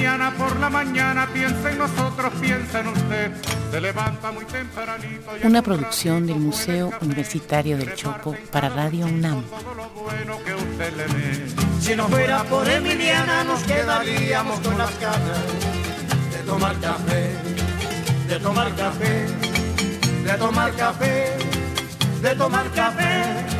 Emiliana por la mañana piensa en nosotros, piensa en usted. Se levanta muy tempranito. y Una producción del Museo Universitario del Chopo para Radio UNAM. Todo lo bueno que usted le ve. Si no fuera por Emiliana nos quedaríamos con las ganas de tomar café, de tomar café, de tomar café, de tomar café.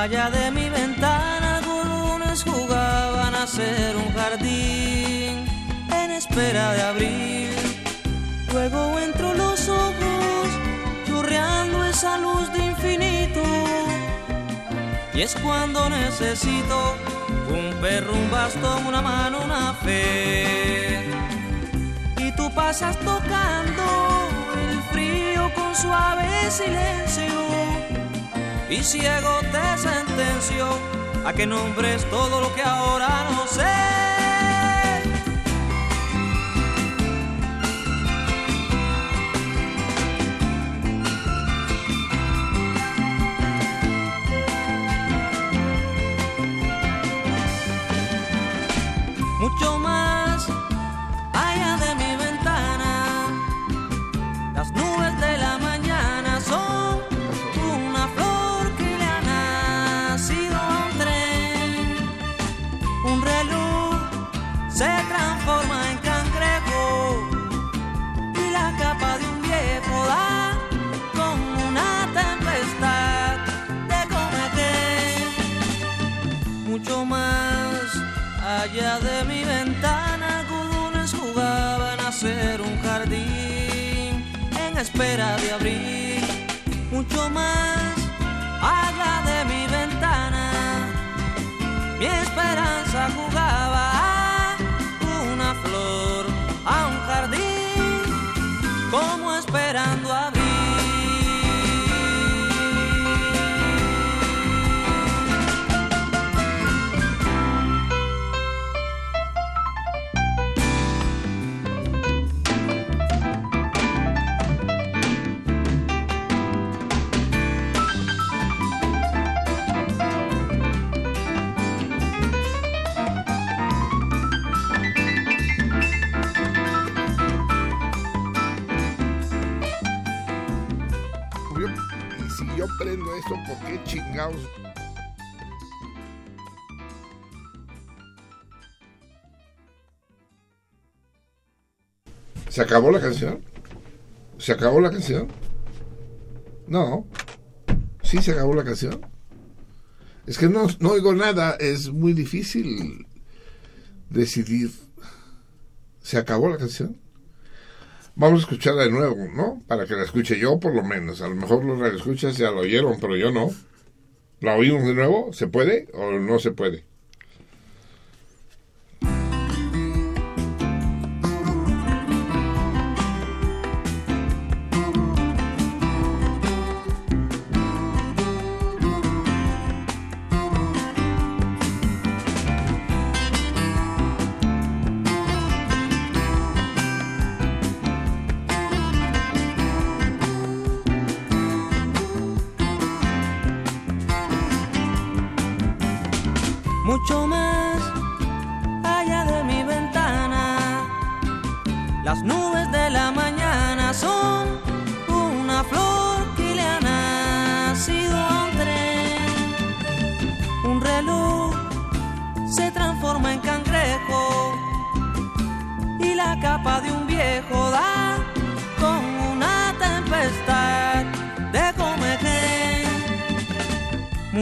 Allá de mi ventana algunos jugaban a ser un jardín en espera de abrir. Luego entro los ojos chorreando esa luz de infinito. Y es cuando necesito un perro, un bastón, una mano, una fe. Y tú pasas tocando el frío con suave silencio y ciego te sentenció a que nombres todo lo que ahora no sé. Yo prendo esto, ¿por qué chingados? ¿Se acabó la canción? ¿Se acabó la canción? No. ¿Sí se acabó la canción? Es que no, no oigo nada, es muy difícil decidir. ¿Se acabó la canción? Vamos a escucharla de nuevo, ¿no? Para que la escuche yo, por lo menos. A lo mejor los escuchas ya lo oyeron, pero yo no. ¿La oímos de nuevo? ¿Se puede o no se puede?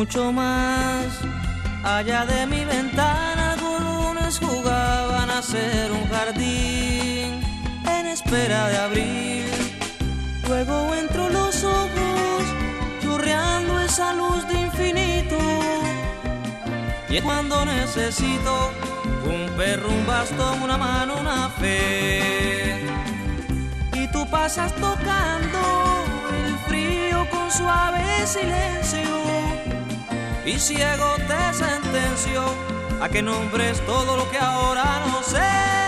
Mucho más Allá de mi ventana algunos jugaban a ser un jardín en espera de abrir. Luego entro los ojos churreando esa luz de infinito. Y cuando necesito un perro, un bastón, una mano, una fe. Y tú pasas tocando el frío con suave silencio y ciego te sentenció a que nombres todo lo que ahora no sé.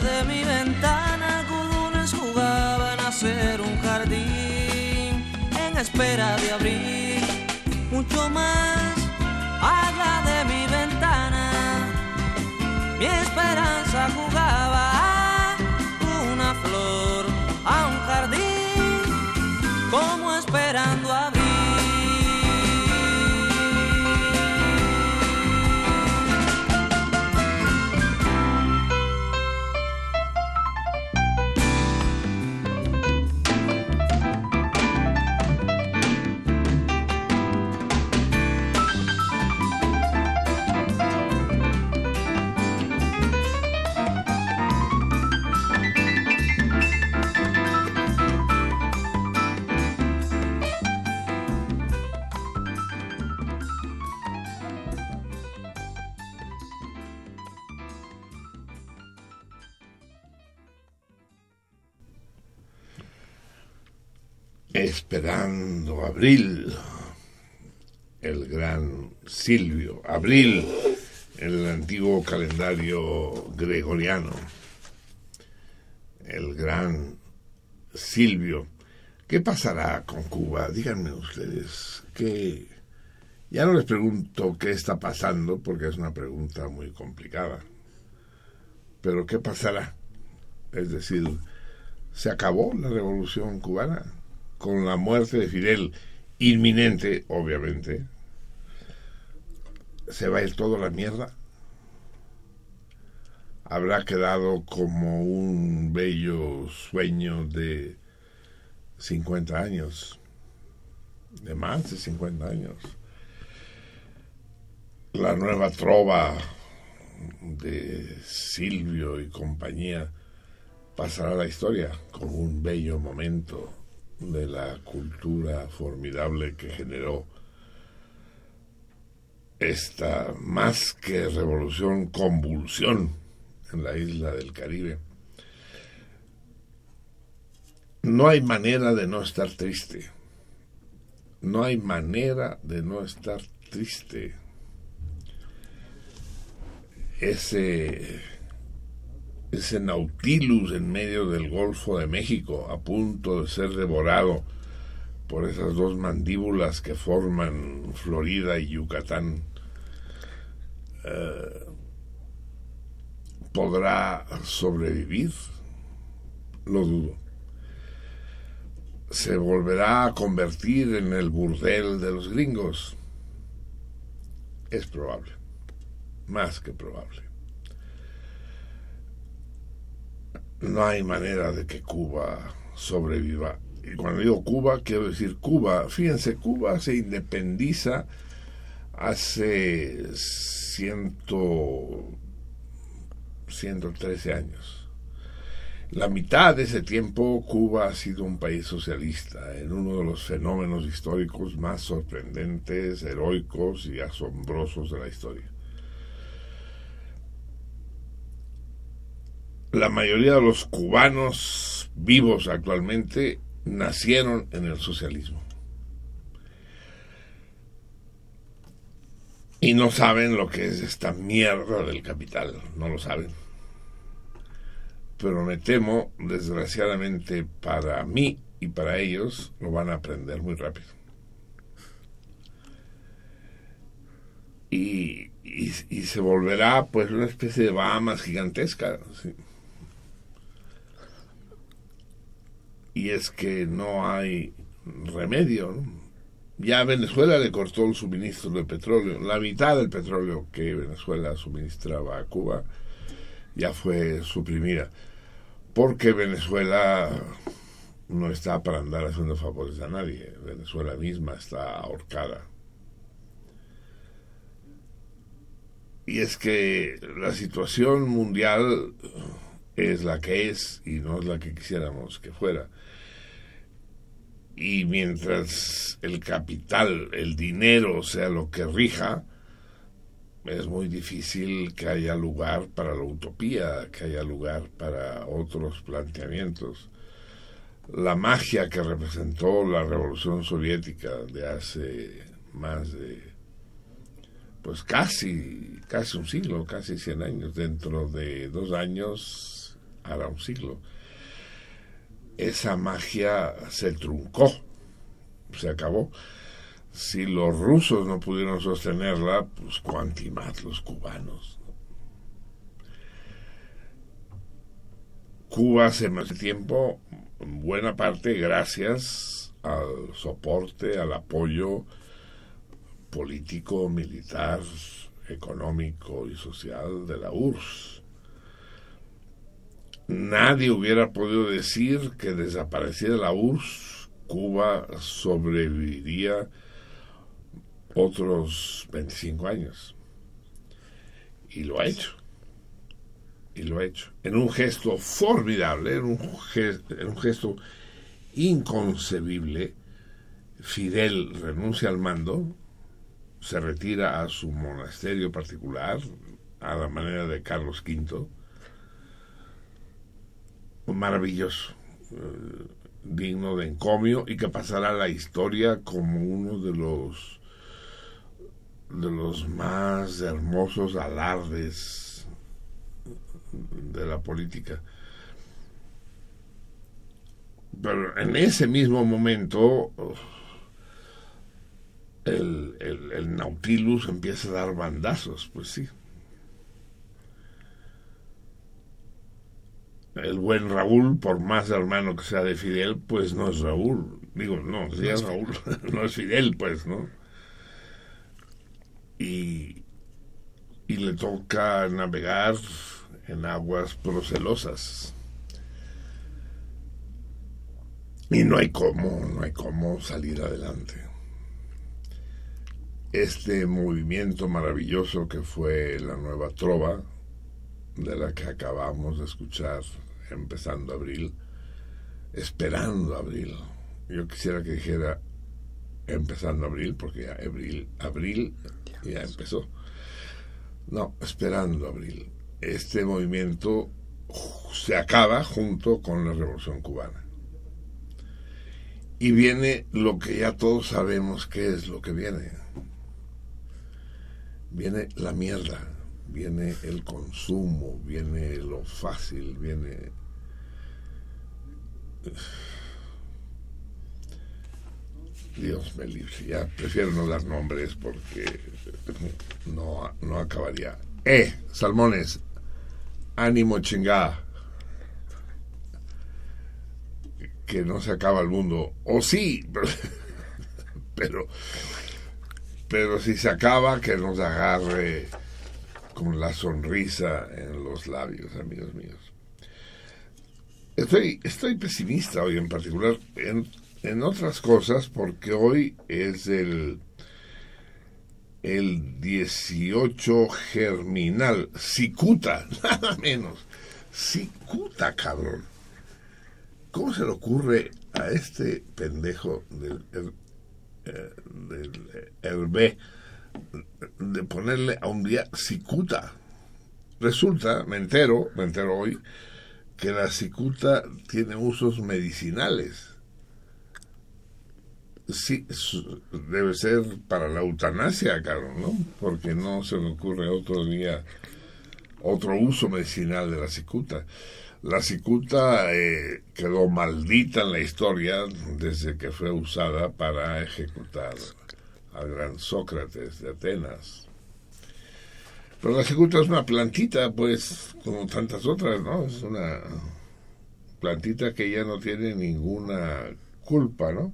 De mi ventana, algunos jugaban a ser un jardín en espera de abrir mucho más allá de mi ventana. Mi esperanza jugaba a una flor, a un jardín, como esperando abrir. Abril, el gran Silvio, abril, el antiguo calendario gregoriano, el gran Silvio, ¿Qué pasará con Cuba? Díganme ustedes, que ya no les pregunto qué está pasando, porque es una pregunta muy complicada. Pero ¿qué pasará? Es decir, ¿se acabó la revolución cubana? Con la muerte de Fidel inminente, obviamente, ¿se va a ir todo a la mierda? ¿Habrá quedado como un bello sueño de 50 años? De más de 50 años la nueva trova de Silvio y compañía pasará a la historia como un bello momento de la cultura formidable que generó esta más que revolución, convulsión en la isla del Caribe. No hay manera de no estar triste. No hay manera de no estar triste ese, ese Nautilus en medio del Golfo de México, a punto de ser devorado por esas dos mandíbulas que forman Florida y Yucatán, eh, ¿podrá sobrevivir? Lo dudo. ¿Se volverá a convertir en el burdel de los gringos? Es probable más que probable. No hay manera de que Cuba sobreviva. Y cuando digo Cuba, quiero decir Cuba. Fíjense, Cuba se independiza hace ciento, 113 años. La mitad de ese tiempo Cuba ha sido un país socialista, en uno de los fenómenos históricos más sorprendentes, heroicos y asombrosos de la historia. La mayoría de los cubanos vivos actualmente nacieron en el socialismo. Y no saben lo que es esta mierda del capital, no lo saben. Pero me temo, desgraciadamente para mí y para ellos, lo van a aprender muy rápido. Y, se volverá pues una especie de Bahamas gigantesca. ¿sí? Y es que no hay remedio. Ya Venezuela le cortó el suministro de petróleo. La mitad del petróleo que Venezuela suministraba a Cuba ya fue suprimida. Porque Venezuela no está para andar haciendo favores a nadie. Venezuela misma está ahorcada. Y es que la situación mundial es la que es y no es la que quisiéramos que fuera. Y mientras el capital, el dinero sea lo que rija, es muy difícil que haya lugar para la utopía, que haya lugar para otros planteamientos. La magia que representó la revolución soviética de hace más de pues casi, casi un siglo, casi 100 años, dentro de dos años hará un siglo. Esa magia se truncó, se acabó. Si los rusos no pudieron sostenerla, pues cuanti más los cubanos. Cuba hace más tiempo, en buena parte gracias al soporte, al apoyo político, militar, económico y social de la URSS nadie hubiera podido decir que desapareciera la URSS, Cuba sobreviviría otros 25 años. Y lo ha hecho. Y lo ha hecho. En un gesto formidable, en un gesto, en un gesto inconcebible, Fidel renuncia al mando, se retira a su monasterio particular, a la manera de Carlos V, maravilloso, eh, digno de encomio y que pasará a la historia como uno de los de los más hermosos alardes de la política. Pero en ese mismo momento el, el, Nautilus empieza a dar bandazos, pues sí. El buen Raúl, por más hermano que sea de Fidel, pues no es Raúl. Digo, no, si es Raúl, no es Fidel, pues, ¿no? Y, y le toca navegar en aguas procelosas. Y no hay cómo, no hay cómo salir adelante. Este movimiento maravilloso que fue la nueva trova, de la que acabamos de escuchar empezando abril, esperando abril. Yo quisiera que dijera empezando abril, porque ya abril, abril ya empezó. No, esperando abril. Este movimiento se acaba junto con la Revolución Cubana. Y viene lo que ya todos sabemos que es lo que viene. Viene la mierda, viene el consumo, viene lo fácil, viene... Dios me libre, ya prefiero no dar nombres porque no, no acabaría. Eh, salmones, ánimo chingada. que no se acaba el mundo. O sí, pero, pero, si se acaba, que nos agarre con la sonrisa en los labios, amigos míos. Estoy, estoy pesimista hoy en particular, en, en otras cosas, porque hoy es el, el 18 germinal, cicuta, nada menos. Cicuta, cabrón. ¿Cómo se le ocurre a este pendejo del, eh, del de ponerle a un día cicuta? Resulta, me entero, me entero hoy, que la cicuta tiene usos medicinales. Sí, debe ser para la eutanasia, claro, ¿no? Porque no se me ocurre otro día, otro uso medicinal de la cicuta. La cicuta eh, quedó maldita en la historia desde que fue usada para ejecutar al gran Sócrates de Atenas. Pero la cicuta es una plantita, pues, como tantas otras, ¿no? Es una plantita que ya no tiene ninguna culpa, ¿no?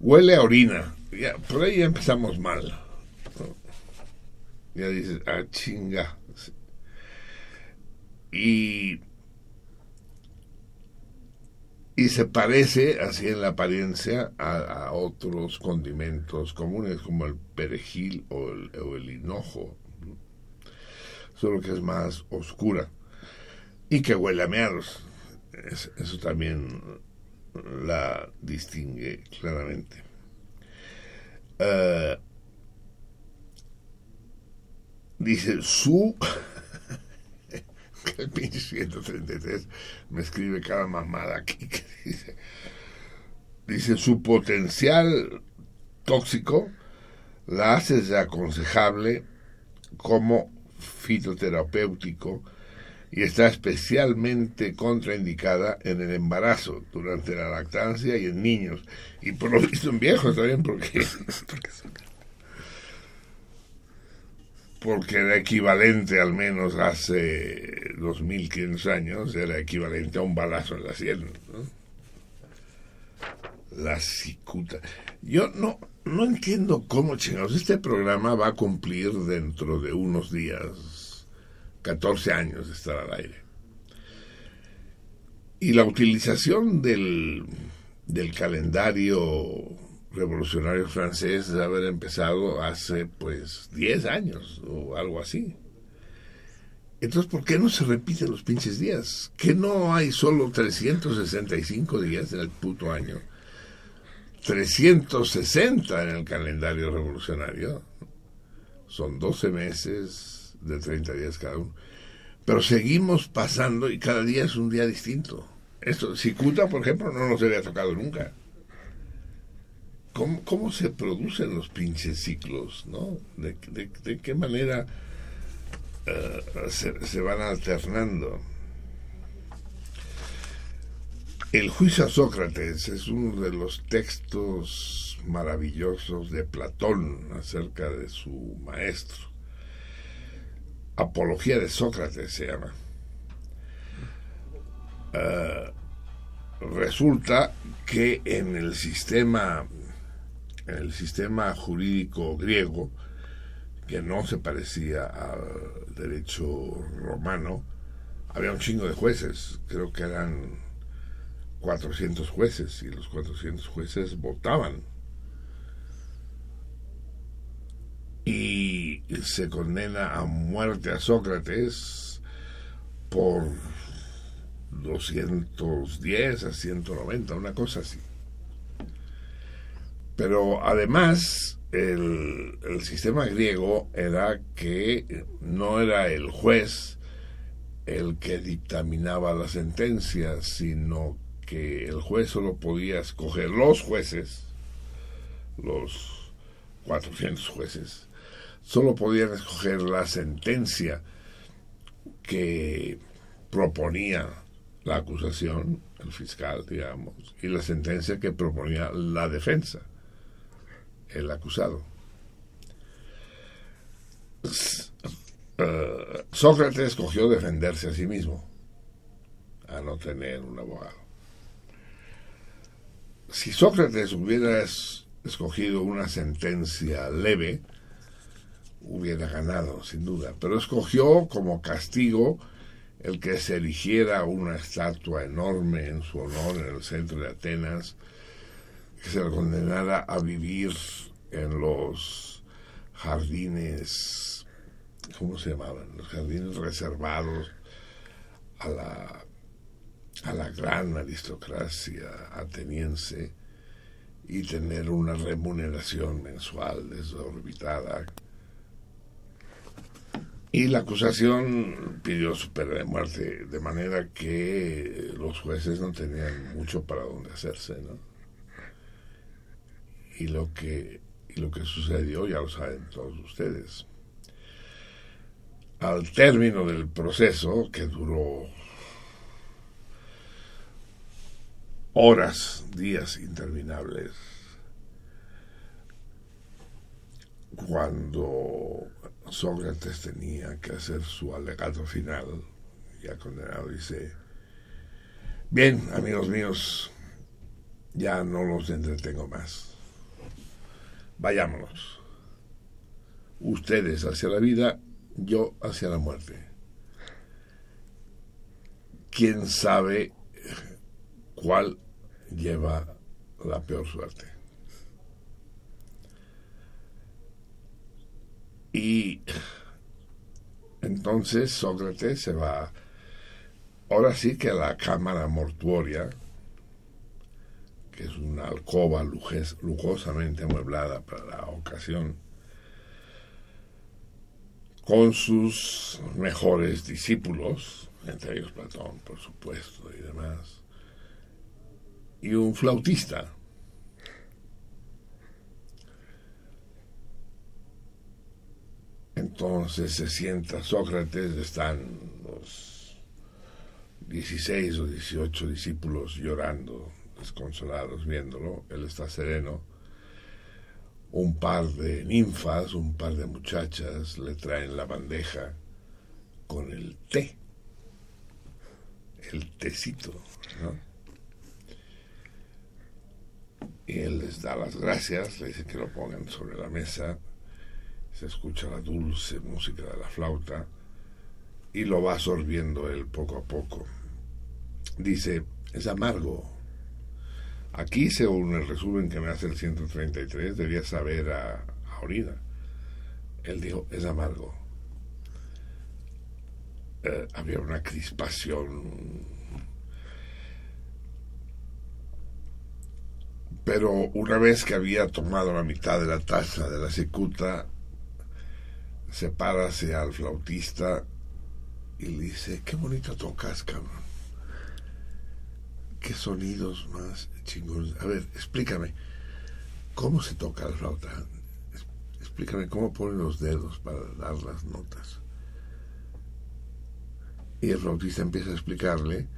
Huele a orina. Ya, por ahí ya empezamos mal. Ya dices, ah, chinga y, y se parece así en la apariencia a, otros condimentos comunes como el perejil o el, hinojo, solo que es más oscura y que huele a meados. eso también la distingue claramente. Eh, dice su el pinche 133 me escribe cada mamada aquí que dice, dice su potencial tóxico la hace aconsejable como fitoterapéutico y está especialmente contraindicada en el embarazo, durante la lactancia y en niños. Y por lo visto en viejos también, porque porque era equivalente, al menos hace 2500 años, era equivalente a un balazo en la sien. La cicuta. Yo no, no entiendo cómo, chingados, este programa va a cumplir dentro de unos días 14 años de estar al aire. Y la utilización del, del calendario revolucionario francés de haber empezado hace pues 10 años o algo así. Entonces, ¿por qué no se repiten los pinches días? ¿Que no hay solo 365 días en el puto año? 360 en el calendario revolucionario. Son 12 meses de 30 días cada uno. Pero seguimos pasando y cada día es un día distinto. Esto, Cicuta, por ejemplo, no nos había tocado nunca. ¿Cómo, se producen los pinches ciclos? ¿no? ¿De, qué manera eh, se, van alternando? El juicio a Sócrates es uno de los textos maravillosos de Platón acerca de su maestro. Apología de Sócrates se llama. Eh, resulta que en el sistema en el sistema jurídico griego que no se parecía al derecho romano había un chingo de jueces creo que eran 400 jueces y los 400 jueces votaban y se condena a muerte a Sócrates por 210 a 190, una cosa así. Pero además el, el, sistema griego era que no era el juez el que dictaminaba la sentencia, sino que el juez solo podía escoger los jueces, los 400 jueces, solo podían escoger la sentencia que proponía la acusación, el fiscal, digamos, y la sentencia que proponía la defensa, el acusado. Uh, Sócrates escogió defenderse a sí mismo, a no tener un abogado. Si Sócrates hubiera escogido una sentencia leve, hubiera ganado, sin duda, pero escogió como castigo el que se erigiera una estatua enorme en su honor en el centro de Atenas, que se le condenara a vivir en los jardines, ¿cómo se llamaban? Los jardines reservados a la, a la gran aristocracia ateniense y tener una remuneración mensual desorbitada y la acusación pidió su pena de muerte, de manera que los jueces no tenían mucho para dónde hacerse, ¿no? Y lo que, y lo que sucedió ya lo saben todos ustedes. Al término del proceso, que duró horas, días interminables, cuando Sócrates tenía que hacer su alegato final, ya condenado, dice, bien, amigos míos, ya no los entretengo más. Vayámonos. Ustedes hacia la vida, yo hacia la muerte. ¿Quién sabe cuál lleva la peor suerte? Y entonces Sócrates se va, ahora sí que a la cámara mortuoria, que es una alcoba lujosamente amueblada para la ocasión, con sus mejores discípulos, entre ellos Platón, por supuesto, y demás, y un flautista Entonces se sienta Sócrates, están los 16 o 18 discípulos llorando, desconsolados, viéndolo. Él está sereno. Un par de ninfas, un par de muchachas le traen la bandeja con el té, el tecito, ¿no? Y él les da las gracias, le dice que lo pongan sobre la mesa se escucha la dulce música de la flauta y lo va absorbiendo él poco a poco. Dice, es amargo. Aquí, según el resumen que me hace el 133, debía saber a, a orina. Él dijo, es amargo. Eh, había una crispación. Pero una vez que había tomado la mitad de la taza de la cicuta, se al flautista y le dice, qué bonito tocas, cabrón. Qué sonidos más chingones. A ver, explícame, ¿cómo se toca la flauta? Explícame cómo ponen los dedos para dar las notas. Y el flautista empieza a explicarle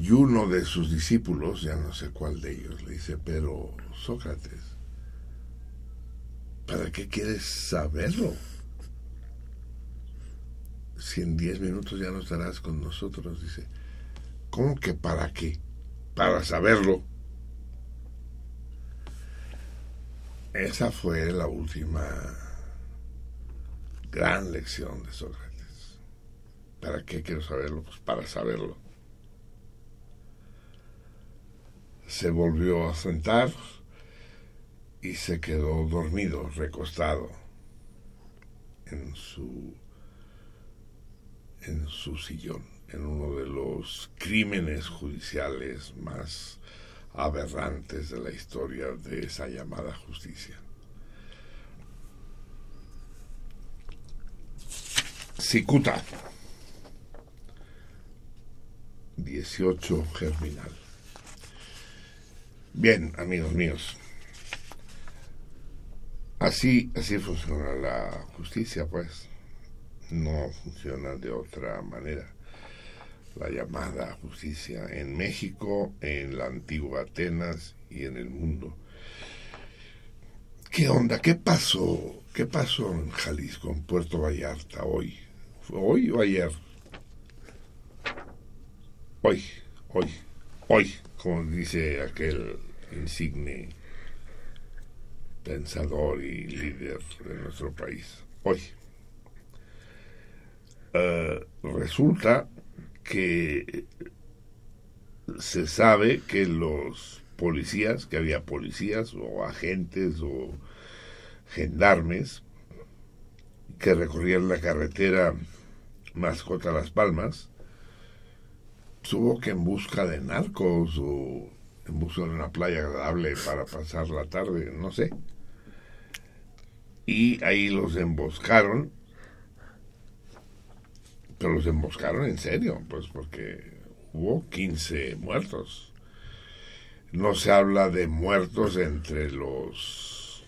Y uno de sus discípulos, ya no sé cuál de ellos, le dice, pero Sócrates, ¿para qué quieres saberlo? Si en diez minutos ya no estarás con nosotros, dice, ¿cómo que para qué? Para saberlo. Esa fue la última gran lección de Sócrates. ¿Para qué quiero saberlo? Pues para saberlo. Se volvió a sentar y se quedó dormido, recostado en su en su sillón, en uno de los crímenes judiciales más aberrantes de la historia de esa llamada justicia. Cicuta, 18 germinal. Bien, amigos míos, así, así funciona la justicia, pues. No funciona de otra manera la llamada justicia en México, en la antigua Atenas y en el mundo. ¿Qué onda? ¿Qué pasó? ¿Qué pasó en Jalisco, en Puerto Vallarta hoy? ¿Fue hoy o ayer? Hoy, hoy, hoy, como dice aquel insigne pensador y líder de nuestro país. Hoy. Uh, resulta que se sabe que los policías, que había policías o agentes o gendarmes que recorrían la carretera Mascota Las Palmas, subo que en busca de narcos o en busca de una playa agradable para pasar la tarde, no sé. Y ahí los emboscaron pero los emboscaron en serio, pues porque hubo 15 muertos. No se habla de muertos entre los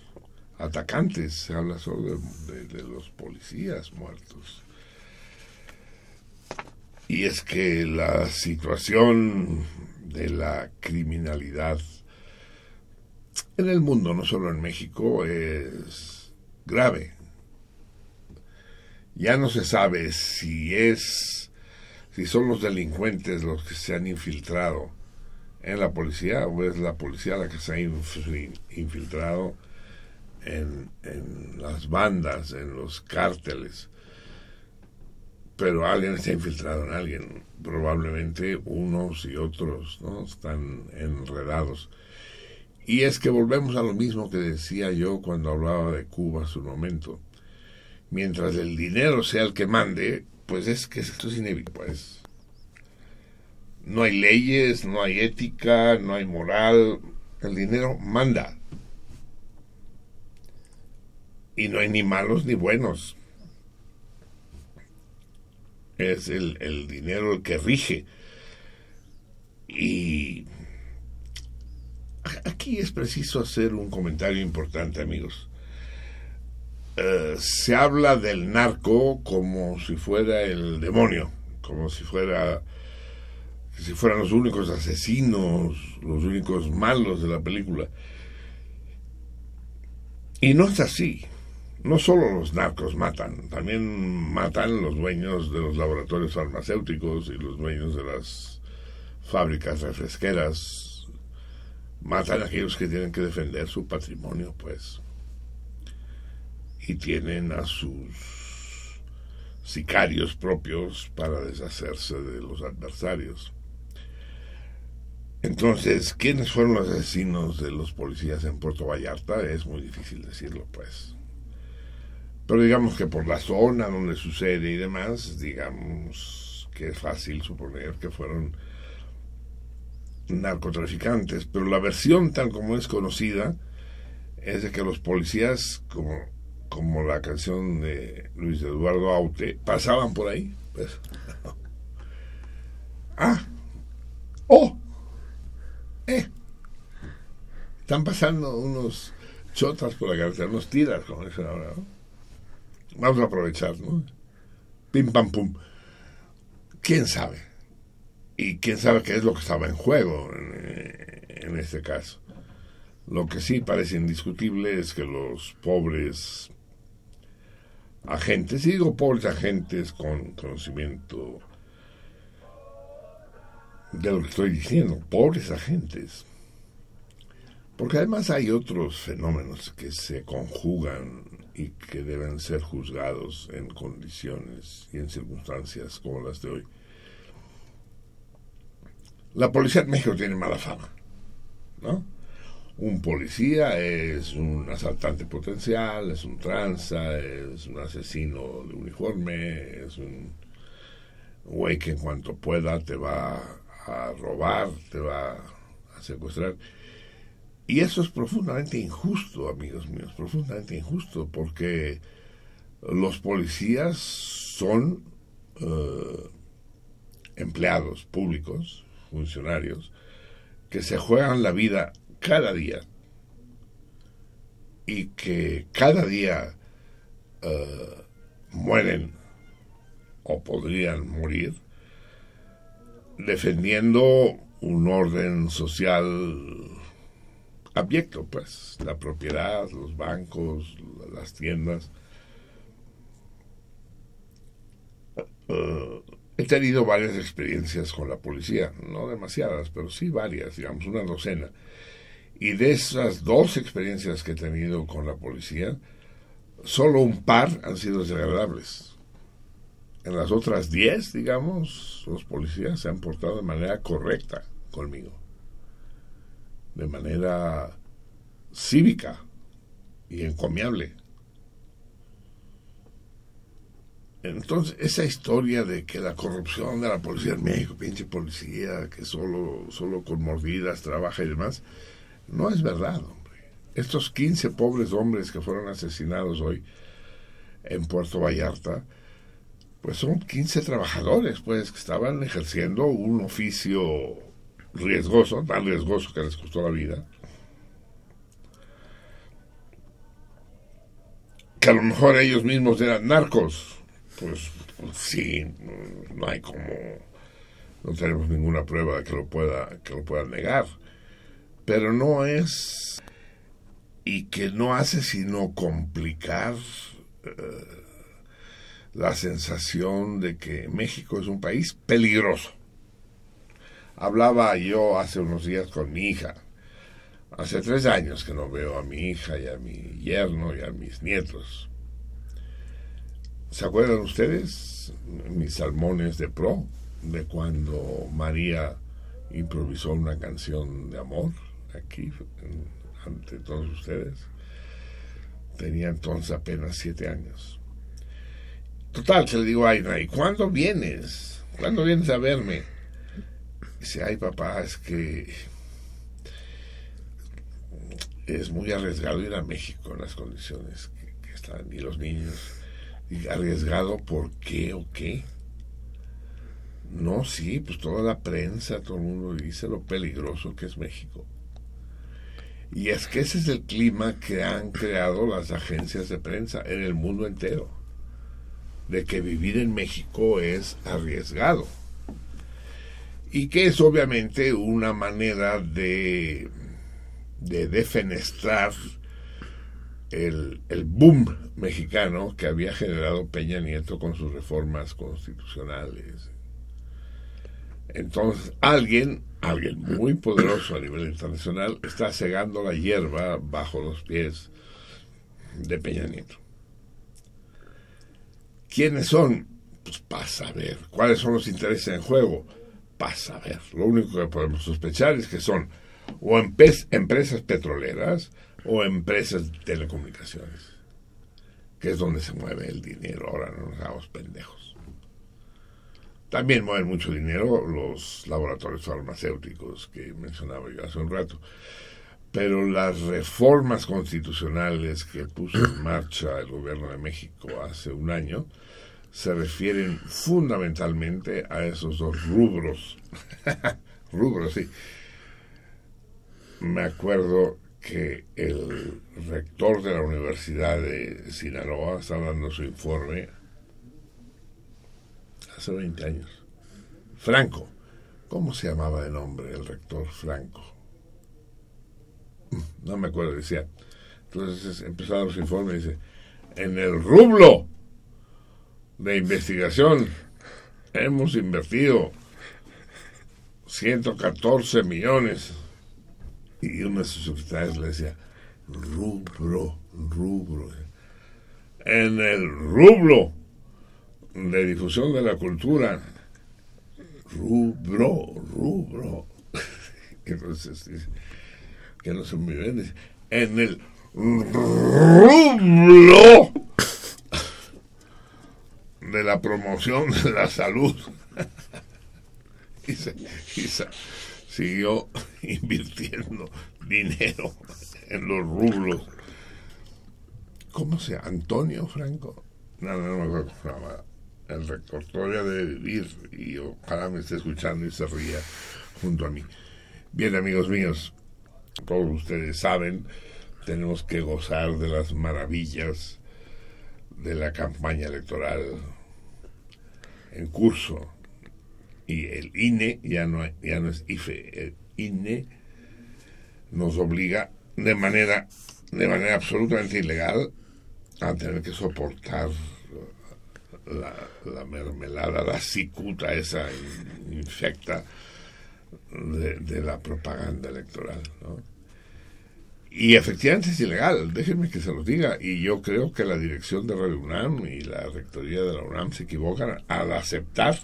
atacantes, se habla solo de, los policías muertos. Y es que la situación de la criminalidad en el mundo, no solo en México, es grave ya no se sabe si es si son los delincuentes los que se han infiltrado en la policía o es la policía la que se ha infiltrado en, en las bandas, en los cárteles. Pero alguien está infiltrado en alguien. Probablemente unos y otros ¿no? están enredados. Y es que volvemos a lo mismo que decía yo cuando hablaba de Cuba hace un momento mientras el dinero sea el que mande, pues es que esto es inevitable. Pues. No hay leyes, no hay ética, no hay moral. El dinero manda. Y no hay ni malos ni buenos. Es el, el dinero el que rige. Y aquí es preciso hacer un comentario importante, amigos. Eh, se habla del narco como si fuera el demonio, como si fuera si fueran los únicos asesinos, los únicos malos de la película. Y no es así. No solo los narcos matan, también matan los dueños de los laboratorios farmacéuticos y los dueños de las fábricas refresqueras. Matan a aquellos que tienen que defender su patrimonio, pues y tienen a sus sicarios propios para deshacerse de los adversarios. Entonces, ¿quiénes fueron los asesinos de los policías en Puerto Vallarta? Es muy difícil decirlo, pues. Pero digamos que por la zona donde sucede y demás, digamos que es fácil suponer que fueron narcotraficantes. Pero la versión tal como es conocida es de que los policías, como como la canción de Luis Eduardo Aute, pasaban por ahí. Pues. ah, oh, eh, están pasando unos chotas por la carretera, unos tiras, como dicen ahora. ¿no? Vamos a aprovechar, ¿no? Pim pam pum. ¿Quién sabe? y quién sabe qué es lo que estaba en juego en, en este caso. Lo que sí parece indiscutible es que los pobres agentes, y digo pobres agentes con conocimiento de lo que estoy diciendo, pobres agentes, porque además hay otros fenómenos que se conjugan y que deben ser juzgados en condiciones y en circunstancias como las de hoy. La policía de México tiene mala fama, ¿no? Un policía es un asaltante potencial, es un tranza, es un asesino de uniforme, es un güey que en cuanto pueda te va a robar, te va a secuestrar. Y eso es profundamente injusto, amigos míos, profundamente injusto, porque los policías son eh, empleados públicos, funcionarios, que se juegan la vida cada día. Y que cada día eh, mueren o podrían morir defendiendo un orden social abyecto, pues, la propiedad, los bancos, las tiendas. Uh, he tenido varias experiencias con la policía, no demasiadas, pero sí varias, digamos, una docena. Y de esas dos experiencias que he tenido con la policía, solo un par han sido desagradables. En las otras diez, digamos, los policías se han portado de manera correcta conmigo de manera cívica y encomiable. Entonces, esa historia de que la corrupción de la policía en México, pinche policía, que solo, solo con mordidas trabaja y demás, no es verdad, hombre. Estos 15 pobres hombres que fueron asesinados hoy en Puerto Vallarta, pues son 15 trabajadores, pues, que estaban ejerciendo un oficio riesgoso, tan riesgoso que les costó la vida, que a lo mejor ellos mismos eran narcos, pues, sí, no hay como, no tenemos ninguna prueba de que lo pueda, que lo puedan negar, pero no es y que no hace sino complicar eh, la sensación de que México es un país peligroso. Hablaba yo hace unos días con mi hija. Hace tres años que no veo a mi hija y a mi yerno y a mis nietos. ¿Se acuerdan ustedes mis salmones de pro? De cuando María improvisó una canción de amor aquí ante todos ustedes. Tenía entonces apenas siete años. Total, se le digo a Aina, ¿y cuándo vienes? ¿Cuándo vienes a verme? Dice, ay papá, es que es muy arriesgado ir a México en las condiciones que, están y los niños. Arriesgado, ¿por qué o qué? No, sí, pues toda la prensa, todo el mundo dice lo peligroso que es México. Y es que ese es el clima que han creado las agencias de prensa en el mundo entero, de que vivir en México es arriesgado y que es obviamente una manera de, de defenestrar el, el, boom mexicano que había generado Peña Nieto con sus reformas constitucionales. Entonces, alguien, alguien muy poderoso a nivel internacional, está cegando la hierba bajo los pies de Peña Nieto. ¿Quiénes son? Pues para saber cuáles son los intereses en juego pasa a ver. Lo único que podemos sospechar es que son o empresas petroleras o empresas de telecomunicaciones, que es donde se mueve el dinero. Ahora no nos hagamos pendejos. También mueven mucho dinero los laboratorios farmacéuticos que mencionaba yo hace un rato. Pero las reformas constitucionales que puso en marcha el gobierno de México hace un año, se refieren fundamentalmente a esos dos rubros. rubros, sí. Me acuerdo que el rector de la Universidad de Sinaloa estaba dando su informe hace 20 años. Franco, ¿Cómo se llamaba de nombre el rector Franco? No me acuerdo, decía. Entonces empezó a dar los informes y dice, en el rublo de investigación hemos invertido 114 millones. Y uno de sus secretarios le decía, rubro, rubro. En el rublo de difusión de la cultura, rubro, rubro. Entonces que muy bien, en el rublo de la promoción de la salud. y, se, siguió invirtiendo dinero en los rublos. ¿Cómo se Antonio Franco? No, no, no me llama. El rector todavía debe vivir y ojalá me esté escuchando y se ría junto a mí. Bien, amigos míos, todos ustedes saben, tenemos que gozar de las maravillas de la campaña electoral en curso. Y el INE ya no, ya no es IFE, el INE nos obliga de manera, de manera absolutamente ilegal a tener que soportar la, la mermelada, la cicuta esa infecta de, de la propaganda electoral. ¿no? Y efectivamente es ilegal, déjenme que se lo diga. Y yo creo que la dirección de Radio UNAM y la rectoría de la UNAM se equivocan al aceptar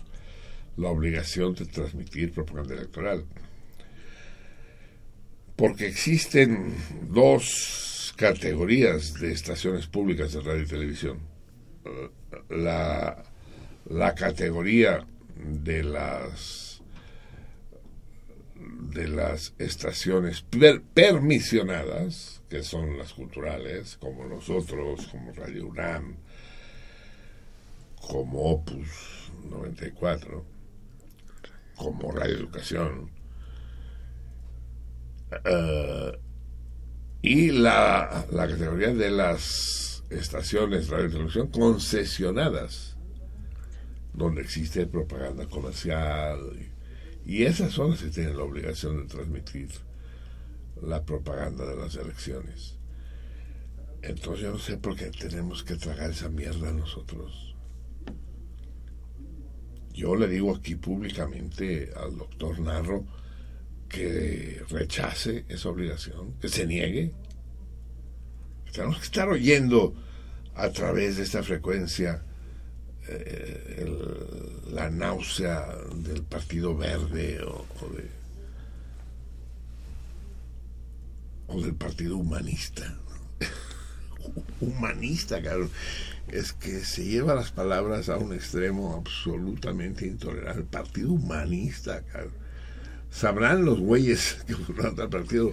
la obligación de transmitir propaganda electoral. Porque existen dos categorías de estaciones públicas de radio y televisión. La, la categoría de las de las estaciones per permisionadas, que son las culturales, como nosotros, como Radio UNAM, como Opus 94, como Radio Educación, uh, y la, la categoría de las estaciones radio y televisión concesionadas, donde existe propaganda comercial. Y, y esas son las que tienen la obligación de transmitir la propaganda de las elecciones. Entonces yo no sé por qué tenemos que tragar esa mierda nosotros. Yo le digo aquí públicamente al doctor Narro que rechace esa obligación, que se niegue. Tenemos que estar oyendo a través de esta frecuencia eh, la náusea del Partido Verde o, o, de, o del Partido Humanista. Humanista, claro. Es que se lleva las palabras a un extremo absolutamente intolerable. El Partido Humanista, claro sabrán los güeyes que forman al partido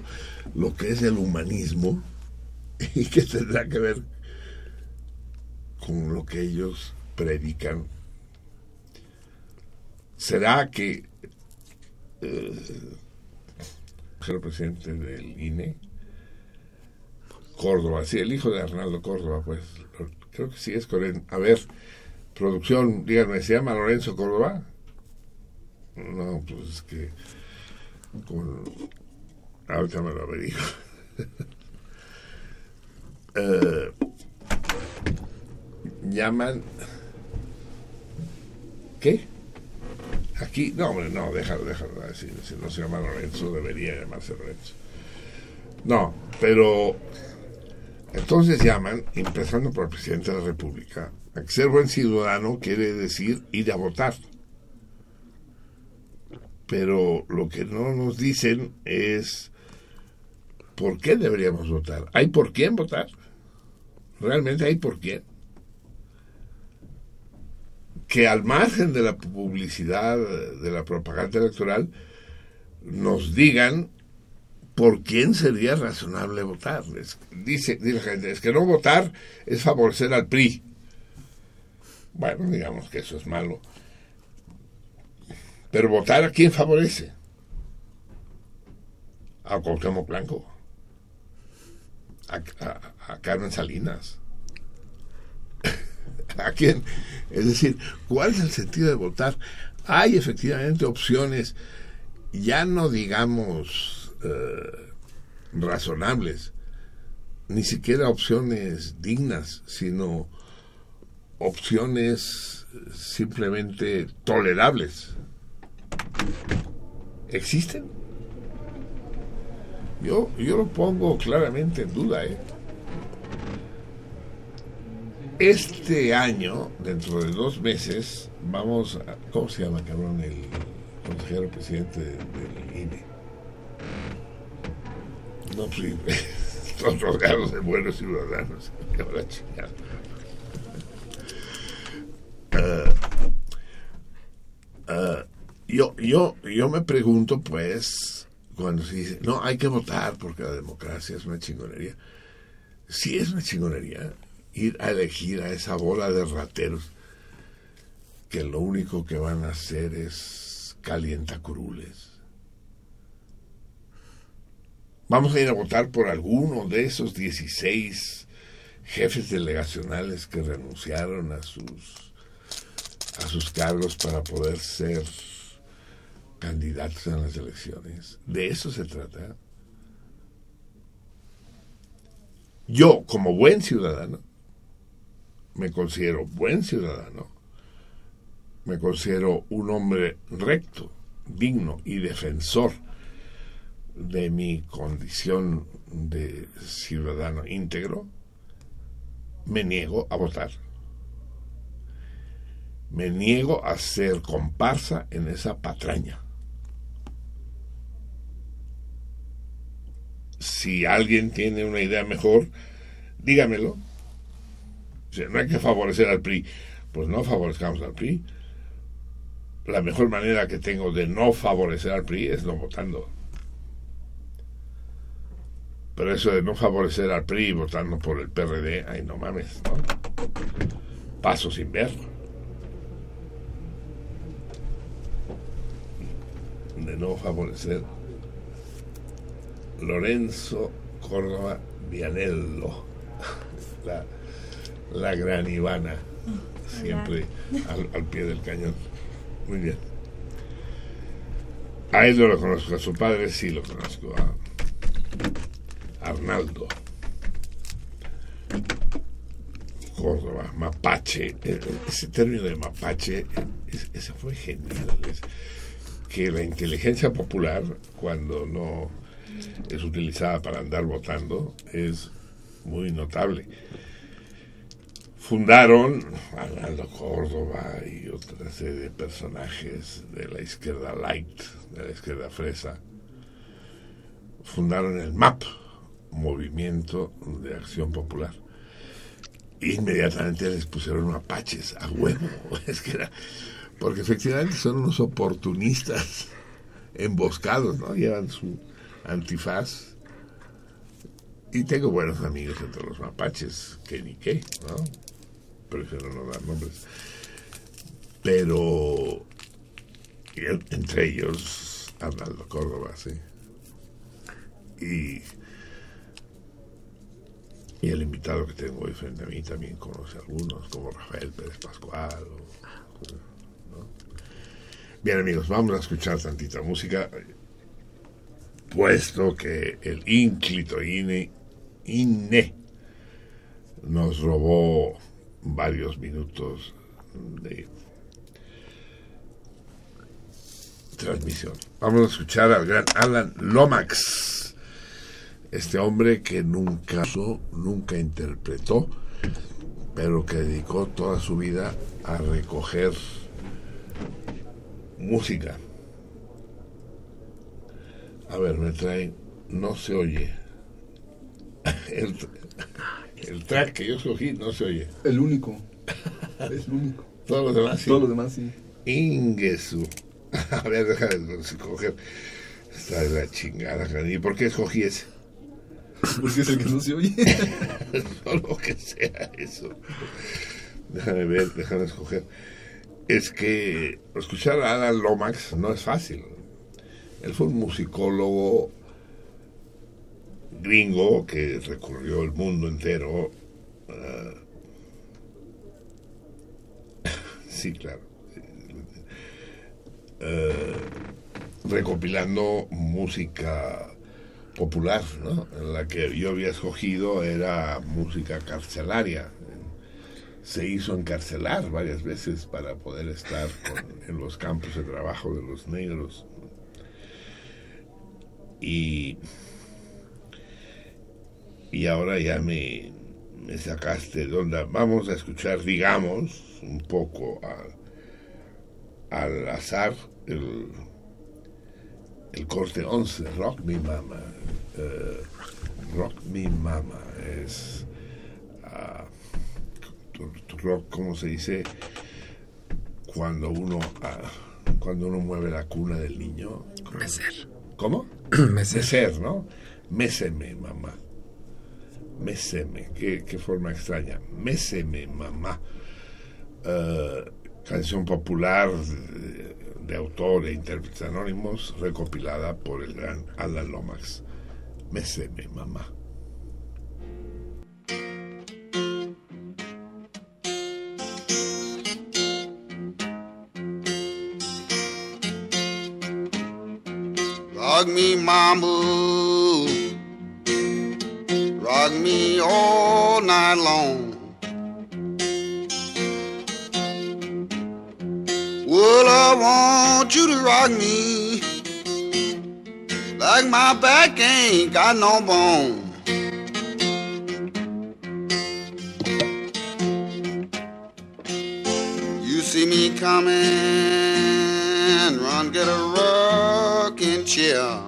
lo que es el humanismo y que tendrá que ver con lo que ellos predican. ¿Será que eh, el presidente del INE, Córdoba, sí, el hijo de Arnaldo Córdoba, pues creo que sí es correcto. A ver, producción, díganme, ¿se llama Lorenzo Córdoba? No, pues es que ahorita me lo averiguo. uh, llaman ¿qué? aquí, no hombre, no, déjalo, déjalo decir, si no se llama Lorenzo debería llamarse Lorenzo no, pero entonces llaman, empezando por el presidente de la República, a ser buen ciudadano quiere decir ir a votar pero lo que no nos dicen es por qué deberíamos votar. ¿Hay por quién votar? ¿Realmente hay por quién? Que al margen de la publicidad, de la propaganda electoral, nos digan por quién sería razonable votar. Dice, dice la gente, es que no votar es favorecer al PRI. Bueno, digamos que eso es malo. Pero votar a quién favorece? A Cuauhtémoc Blanco. A, a Carmen Salinas. ¿A quién? Es decir, ¿cuál es el sentido de votar? Hay efectivamente opciones ya no digamos eh, razonables, ni siquiera opciones dignas, sino opciones simplemente tolerables. ¿Existen? Yo, yo lo pongo claramente en duda. ¿eh? Este año, dentro de dos meses, vamos a... ¿Cómo se llama, cabrón, el consejero presidente del INE? No, pues sí, los ganos de buenos ciudadanos. Ah, ah, yo, yo, yo me pregunto, pues, cuando se dice, no, hay que votar porque la democracia es una chingonería. Sí es una chingonería ir a elegir a esa bola de rateros que lo único que van a hacer es calientacurules. Vamos a ir a votar por alguno de esos 16 jefes delegacionales que renunciaron a sus a sus cargos para poder ser candidatos en las elecciones. De eso se trata. Yo, como buen ciudadano, me considero buen ciudadano, me considero un hombre recto, digno y defensor de mi condición de ciudadano íntegro, me niego a votar. Me niego a ser comparsa en esa patraña. Si alguien tiene una idea mejor, dígamelo. No hay que favorecer al PRI. Pues no favorezcamos al PRI. La mejor manera que tengo de no favorecer al PRI es no votando. Pero eso de no favorecer al PRI votando por el PRD, ay no mames, ¿no? Paso sin ver. De no favorecer Lorenzo Córdoba Vianello, la gran Ivana, siempre al, al, pie del cañón. Muy bien. A él no lo conozco, a su padre sí lo conozco, a Arnaldo. Córdoba, mapache, ese término de mapache, ese fue genial. Es que la inteligencia popular, cuando no es utilizada para andar votando es muy notable. Fundaron Arnaldo Córdoba y otra serie de personajes de la izquierda light, de la izquierda fresa. Fundaron el MAP, Movimiento de Acción Popular. Inmediatamente les pusieron apaches a huevo. Es porque efectivamente son unos oportunistas emboscados, ¿no? Llevan su, antifaz. Y tengo buenos amigos entre los mapaches, que ni qué, ¿no? Prefiero no dar nombres. Pero entre ellos Arnaldo Córdoba, sí. Y, y el invitado que tengo hoy frente a mí también conoce algunos, como Rafael Pérez Pascual. Bien amigos, vamos a escuchar tantita música puesto que el ínclito INE, INE nos robó varios minutos de transmisión. Vamos a escuchar al gran Alan Lomax, este hombre que nunca, nunca interpretó, pero que dedicó toda su vida a recoger música a ver, me traen. No se oye. El, track que yo escogí no se oye. El único. Es el único. Todos los demás sí. Todos los demás sí. Ingesu. A ver, déjame escoger. Está de la chingada, ¿Y por qué escogí ese? Porque es el que no se oye. Solo que sea eso. Déjame ver, déjame escoger. Es que escuchar a Alan Lomax no es fácil. Él fue un musicólogo gringo que recorrió el mundo entero. Uh, sí, claro. Uh, recopilando música popular, ¿no? La que yo había escogido era música carcelaria. Se hizo encarcelar varias veces para poder estar en los campos de trabajo de los negros. Y, y ahora ya me, me sacaste de onda. Vamos a escuchar, digamos, un poco a- al azar el, el corte 11, Rock Me Mama. Eh, rock Me Mama es ah, rock, ¿cómo se dice? Cuando uno, ah, cuando uno mueve la cuna del niño. Mecer. ¿Cómo? Mecer. Mecer, ¿no? Méseme, mamá. Méseme. Qué, qué forma extraña. Méseme, mamá. Eh, canción popular de, autor e intérpretes anónimos, recopilada por el gran Alan Lomax. Méseme, mamá. Rock me, mama. Me all night long. Well, I want you to rock me like my back ain't got no bone. You see me coming, run, get a rocking chair.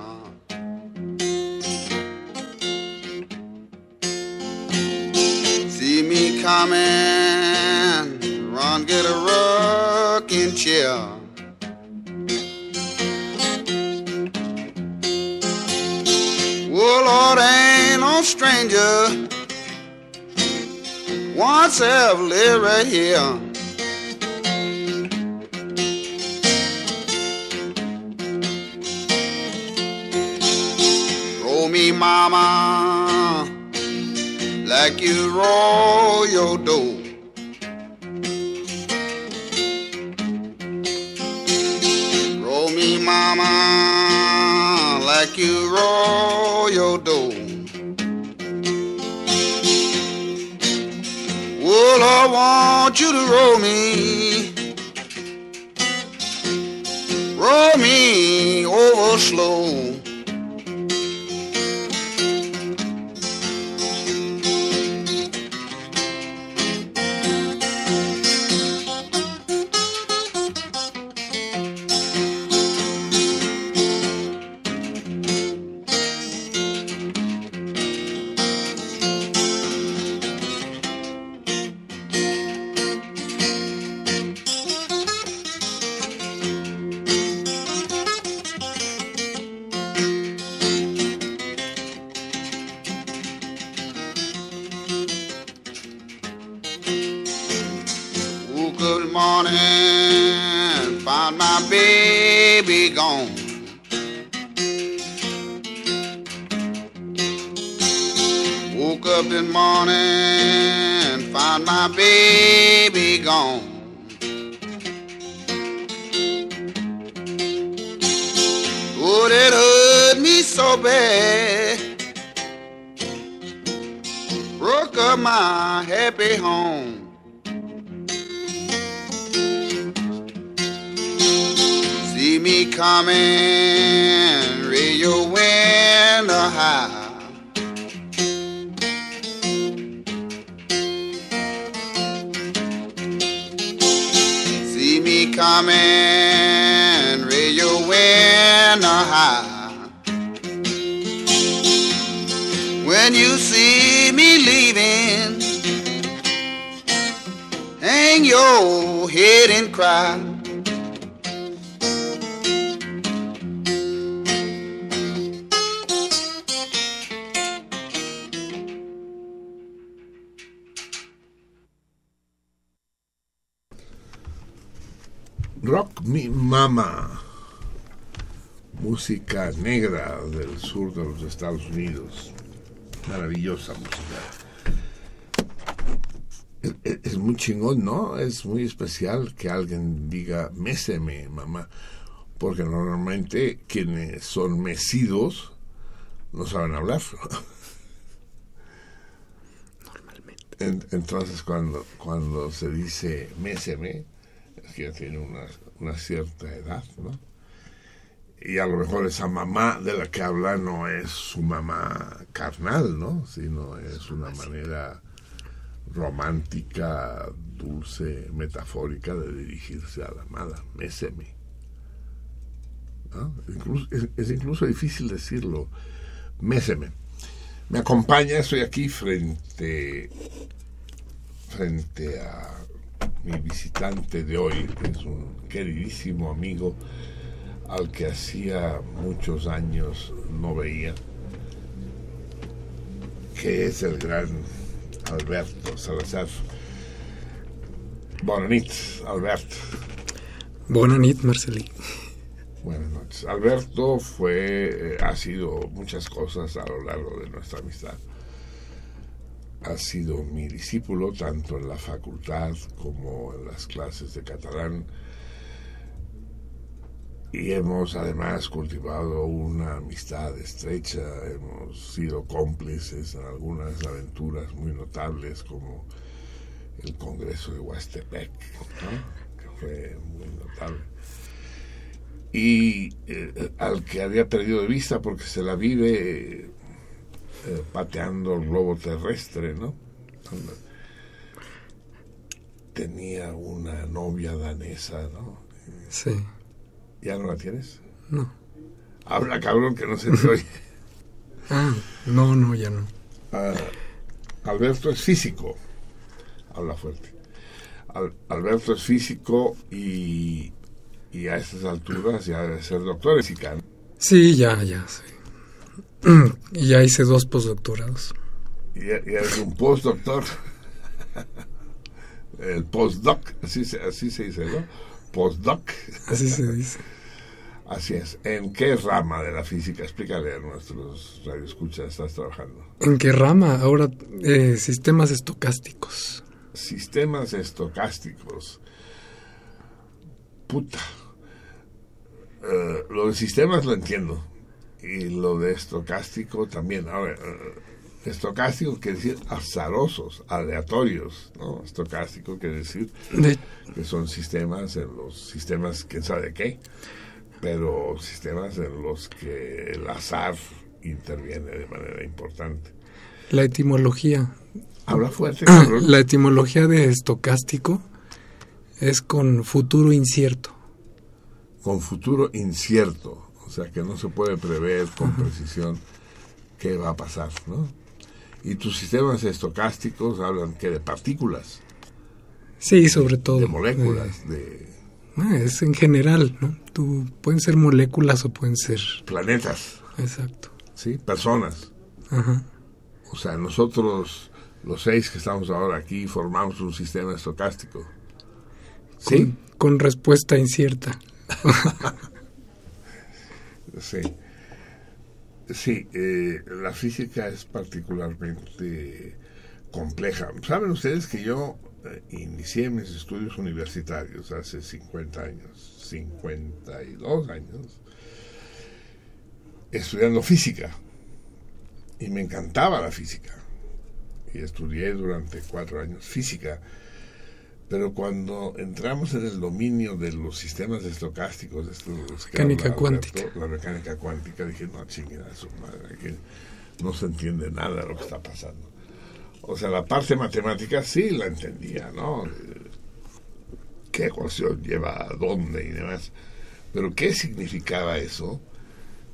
Ever lived right here. Roll me, mama, like you roll your dough. Roll me, mama, like you roll want you to roll me, roll me over slow. Coming, raise your window high. When you see me leaving, hang your head and cry. Rock Me Mama. Música negra del sur de los Estados Unidos. Maravillosa música. Es- muy chingón, ¿no? Es muy especial que alguien diga, méseme, mamá. Porque normalmente quienes son mecidos no saben hablar. En- entonces cuando, cuando se dice méseme, que ya tiene una, una cierta edad, ¿no? Y a lo mejor esa mamá de la que habla no es su mamá carnal, ¿no? Sino es una manera romántica, dulce, metafórica de dirigirse a la amada. Méseme. ¿no? Incluso- es, es incluso difícil decirlo. Méseme. Me acompaña, estoy aquí frente, frente a mi visitante de hoy, que es un queridísimo amigo al que hacía muchos años no veía, que es el gran Alberto Salazar. Buenas noches, Alberto. Nit, Marcelí. Buenas noches. Alberto fue, eh, ha sido muchas cosas a lo largo de nuestra amistad. Ha sido mi discípulo tanto en la facultad como en las clases de catalán. Y hemos además cultivado una amistad estrecha, hemos sido cómplices en algunas aventuras muy notables como el Congreso de Huastepec, ¿no? que fue muy notable y eh, al que había perdido de vista porque se la vive eh, pateando el globo terrestre, ¿no? Tenía una novia danesa, ¿no? Sí. ¿Ya no la tienes? No. Habla, cabrón, que no se te oye. Ah, no, no, ya no. Ah, Alberto es físico. Habla fuerte. Al- Alberto es físico y, y a estas alturas ya debe ser doctor en. Sí, ya, ya, sí. Y ya hice dos postdoctorados. y, y es un postdoctor. El postdoc, así se, así se dice, ¿no? Postdoc. Así se dice. Así es. ¿En qué rama de la física? Explícale a nuestros radioescuchas, estás trabajando. ¿En qué rama? Ahora, eh, sistemas estocásticos. Sistemas estocásticos. Puta. Eh, lo de sistemas lo entiendo. Y lo de estocástico también. Ahora, eh, estocástico quiere decir azarosos, aleatorios, ¿no? Estocástico quiere decir De, que son sistemas en los sistemas, quién sabe qué, pero sistemas en los que el azar interviene de manera importante. la etimología. Habla fuerte, cabrón. La etimología de estocástico es con futuro incierto. con futuro incierto, o sea que no se puede prever con precisión qué va a pasar, ¿no? Y tus sistemas estocásticos hablan que de partículas, Sí, sobre todo. de moléculas, de Eh, es en general, ¿no? Tú, pueden ser moléculas o pueden ser... planetas, Exacto. ¿sí? Personas. Ajá. O sea, nosotros, los seis que estamos ahora aquí, formamos un sistema estocástico. ¿Sí? Con, con respuesta incierta. Sí. Sí, eh, la física es particularmente compleja. Saben ustedes que yo eh, inicié mis estudios universitarios hace 50 años, 52 años, estudiando física. Y me encantaba la física. Y estudié durante cuatro años física. Pero cuando entramos en el dominio de los sistemas estocásticos, esto de que Mecánica cuántica. la mecánica cuántica, dije, no, chingada su madre, que no se entiende nada de lo que está pasando. O sea, la parte matemática sí la entendía, ¿no? ¿Qué ecuación lleva a dónde y demás? Pero ¿qué significaba eso?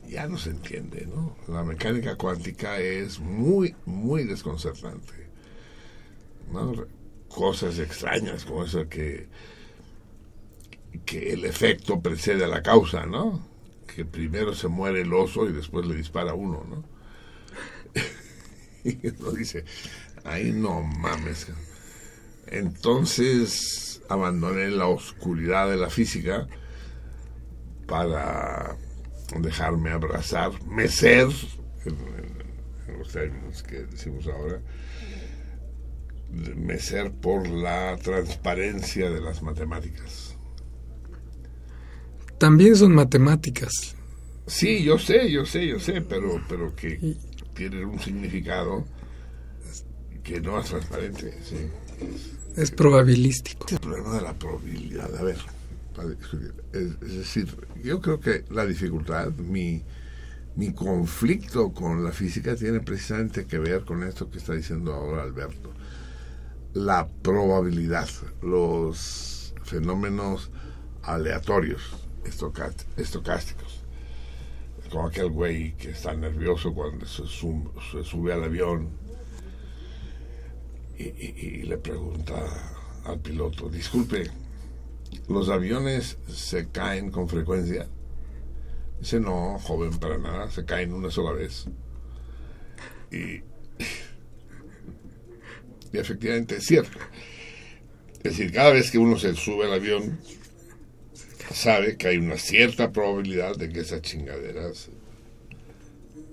Ya no se entiende, ¿no? La mecánica cuántica es muy, muy desconcertante. ¿no? Cosas extrañas como eso que, que el efecto precede a la causa, ¿no? Que primero se muere el oso y después le dispara uno, ¿no? y uno dice, ay no mames. Entonces abandoné la oscuridad de la física para dejarme abrazar, mecer, en, en- los términos que decimos ahora, mecer por la transparencia de las matemáticas. también son matemáticas. Sí, yo sé, yo sé, yo sé, pero, pero que tienen un significado que no es transparente. Sí. Es, Es probabilístico. el problema de la probabilidad. A ver, es, es decir, yo creo que la dificultad, mi, mi conflicto con la física tiene precisamente que ver con esto que está diciendo ahora Alberto. La probabilidad, los fenómenos aleatorios, estocásticos. Como aquel güey que está nervioso cuando se, sube al avión y- y le pregunta al piloto, disculpe, ¿los aviones se caen con frecuencia? Dice, no, joven, para nada, se caen una sola vez. Y, y efectivamente es cierto. Es decir, cada vez que uno se sube al avión, sabe que hay una cierta probabilidad de que esa chingadera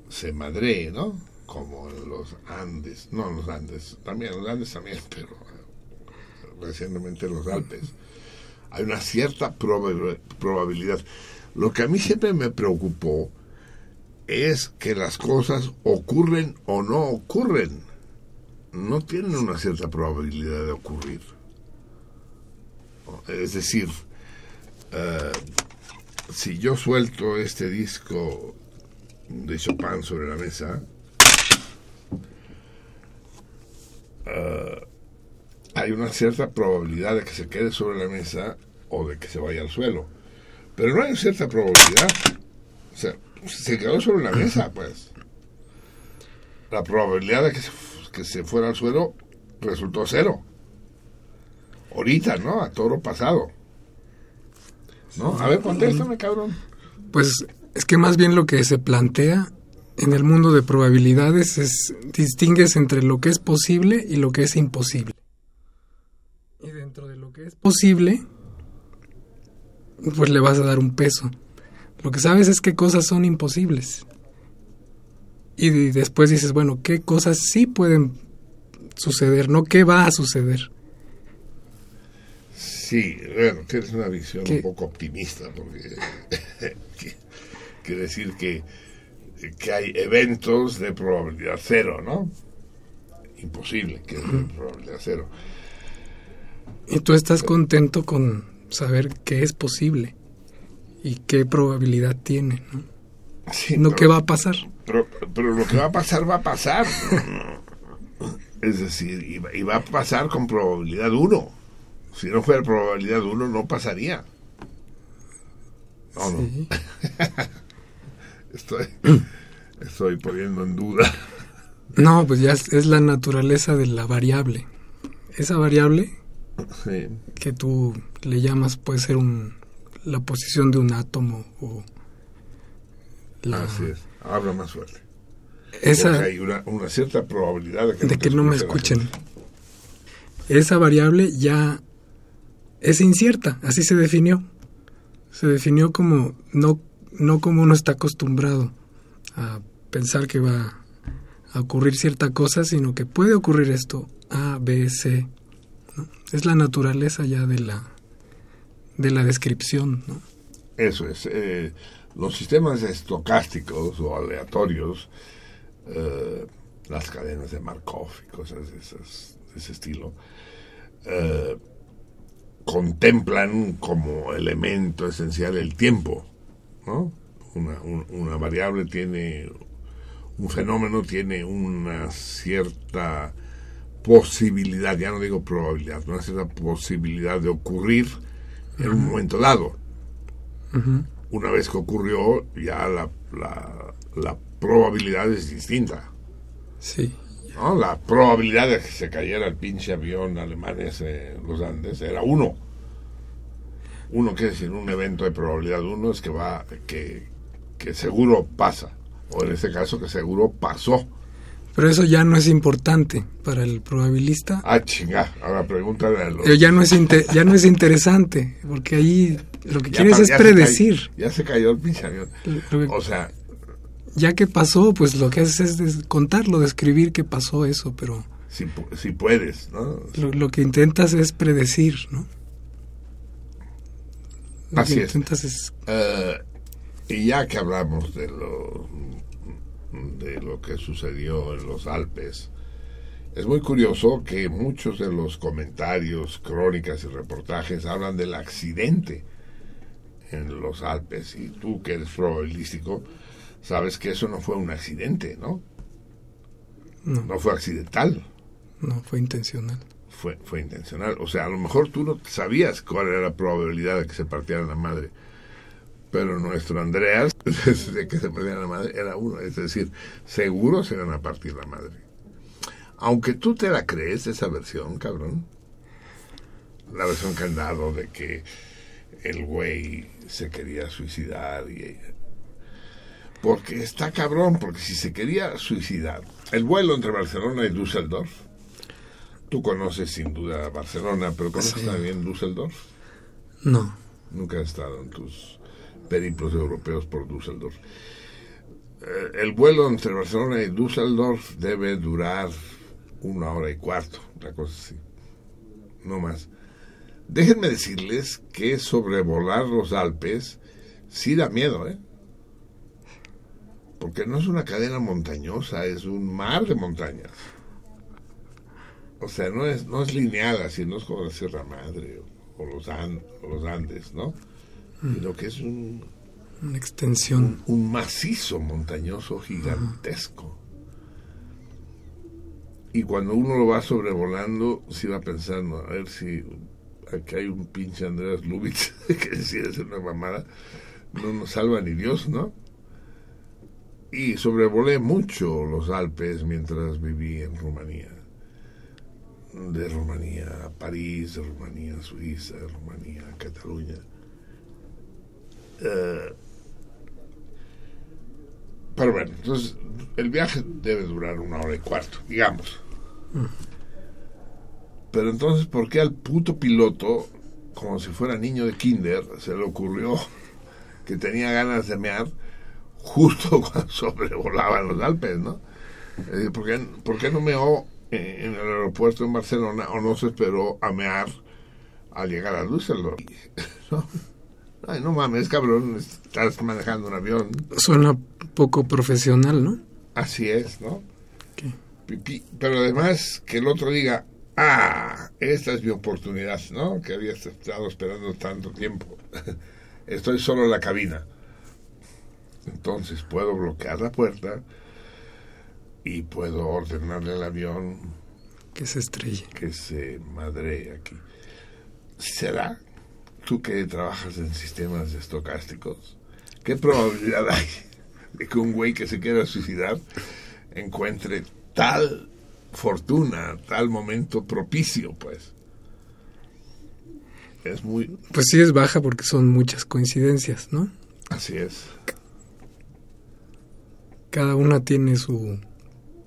se, madree, ¿no? Como en los Andes, no en los Andes, también en los Andes también, pero eh, recientemente en los Alpes. Hay una cierta proba- probabilidad. Lo que a mí siempre me preocupó es que las cosas ocurren o no ocurren. No tienen una cierta probabilidad de ocurrir. Es decir, eh, si yo suelto este disco de Chopin sobre la mesa, eh, hay una cierta probabilidad de que se quede sobre la mesa o de que se vaya al suelo. Pero no hay cierta probabilidad. O sea, se quedó sobre la mesa, pues. La probabilidad de que se, que se fuera al suelo resultó cero. Ahorita, ¿no? A toro pasado. ¿No? A ver, contéstame, cabrón. Pues es que más bien lo que se plantea en el mundo de probabilidades es distingues entre lo que es posible y lo que es imposible. Y dentro de lo que es posible, pues le vas a dar un peso. Lo que sabes es qué cosas son imposibles. Y de- después dices, bueno, qué cosas sí pueden suceder, no qué va a suceder. Sí, bueno, tienes una visión ¿Qué? un poco optimista, porque que- quiere decir que, que hay eventos de probabilidad cero, ¿no? Imposible que es de probabilidad cero. Y tú estás contento con saber qué es posible y qué probabilidad tiene, ¿no? Sí, No qué va a pasar. Pero, pero lo que va a pasar, va a pasar. Es decir, y va, a pasar con probabilidad 1. Si no fuera probabilidad 1, no pasaría. No, no. Estoy, estoy poniendo en duda. No, pues ya es, es la naturaleza de la variable. Esa variable Sí. que tú le llamas puede ser un, la posición de un átomo o la, Así es. Habla más fuerte. esa Porque hay una, una cierta probabilidad de que de no, que te no me escuchen. escuchen. Esa variable ya es incierta, así se definió. Se definió como no, no como uno está acostumbrado a pensar que va a ocurrir cierta cosa, sino que puede ocurrir esto A, B, C. ¿no? Es la naturaleza ya de la de la descripción, ¿no? Eso es. eh, los sistemas estocásticos o aleatorios, eh, las cadenas de Markov y cosas de, esas- de ese estilo, eh, contemplan como elemento esencial el tiempo. ¿no? Una, un- una variable tiene, un fenómeno tiene una cierta posibilidad, ya no digo probabilidad, una cierta posibilidad de ocurrir en un momento dado una vez que ocurrió, ya la, la, la probabilidad es distinta. Sí. ¿no? La probabilidad de que se cayera el pinche avión alemán ese en los Andes era uno. Uno quiere decir un evento de probabilidad uno es que va, que, que seguro pasa. O en este caso que seguro pasó. Pero eso ya no es importante para el probabilista. Ah, chinga. Ahora pregúntale a los... Pero ya no es ya no es interesante, porque ahí lo que Ya quieres pa- es se predecir. cayó- ya se cayó el pinche avión. Que- O sea, ya que pasó, pues lo que haces es contarlo, describir que pasó eso, pero si, si puedes, ¿no? lo, lo que intentas es predecir, ¿no? Lo Así que intentas es Eh, y ya que hablamos de lo, de lo que sucedió en los Alpes, es muy curioso que muchos de los comentarios, crónicas y reportajes hablan del accidente en los Alpes. Y tú que eres probabilístico, sabes que eso no fue un accidente, ¿no? No. No fue accidental, No, fue intencional. fue, fue intencional. O sea, a lo mejor tú no sabías cuál era la probabilidad de que se partiera la madre. Pero nuestro Andreas, de que se partiera la madre, era uno. Es decir, seguro se van a partir la madre. Aunque tú te la crees, esa versión, cabrón. La versión que han dado de que el güey se quería suicidar y porque está cabrón, porque si se quería suicidar, el vuelo entre Barcelona y Düsseldorf, tú conoces sin duda Barcelona, pero conoces Sí. también Düsseldorf, No, nunca has estado en tus periplos europeos por Düsseldorf. Eh, el vuelo entre Barcelona y Düsseldorf debe durar una hora y cuarto, una cosa así, no más. Déjenme decirles que sobrevolar los Alpes sí da miedo, ¿eh? Porque no es una cadena montañosa, es un mar de montañas. O sea, no es, no es lineal, así, no es como la Sierra Madre o, los Andes, ¿no? Sino que es un, una extensión. un macizo montañoso gigantesco. Y cuando uno lo va sobrevolando, se va pensando, a ver si aquí hay un pinche Andreas Lubitz que decide hacer una mamada, no nos salva ni Dios, ¿no? Y sobrevolé mucho los Alpes mientras viví en Rumanía. De Rumanía a París, de Rumanía a Suiza, de Rumanía a Cataluña. Eh, pero bueno, entonces el viaje debe durar una hora y cuarto, digamos. Pero entonces, ¿por qué al puto piloto, como si fuera niño de kinder, se le ocurrió que tenía ganas de mear justo cuando sobrevolaban los Alpes, ¿no? ¿por qué, por qué no meó en, en el aeropuerto en Barcelona o no se esperó a mear al llegar a Düsseldorf? ¿No? Ay, no mames, cabrón, estás manejando un avión. Suena poco profesional, ¿no? Así es, ¿no? ¿Qué? Pipí. Pero además que el otro diga, ah, esta es mi oportunidad, ¿no? Que había estado esperando tanto tiempo. Estoy solo en la cabina. Entonces puedo bloquear la puerta y puedo ordenarle al avión Que se estrelle. que se madre aquí. ¿Será? Tú que trabajas en sistemas estocásticos, ¿qué probabilidad hay de que un güey que se quiera suicidar encuentre tal fortuna, tal momento propicio, pues? Es muy... Pues sí es baja porque son muchas coincidencias, ¿no? Así es. Cada una tiene su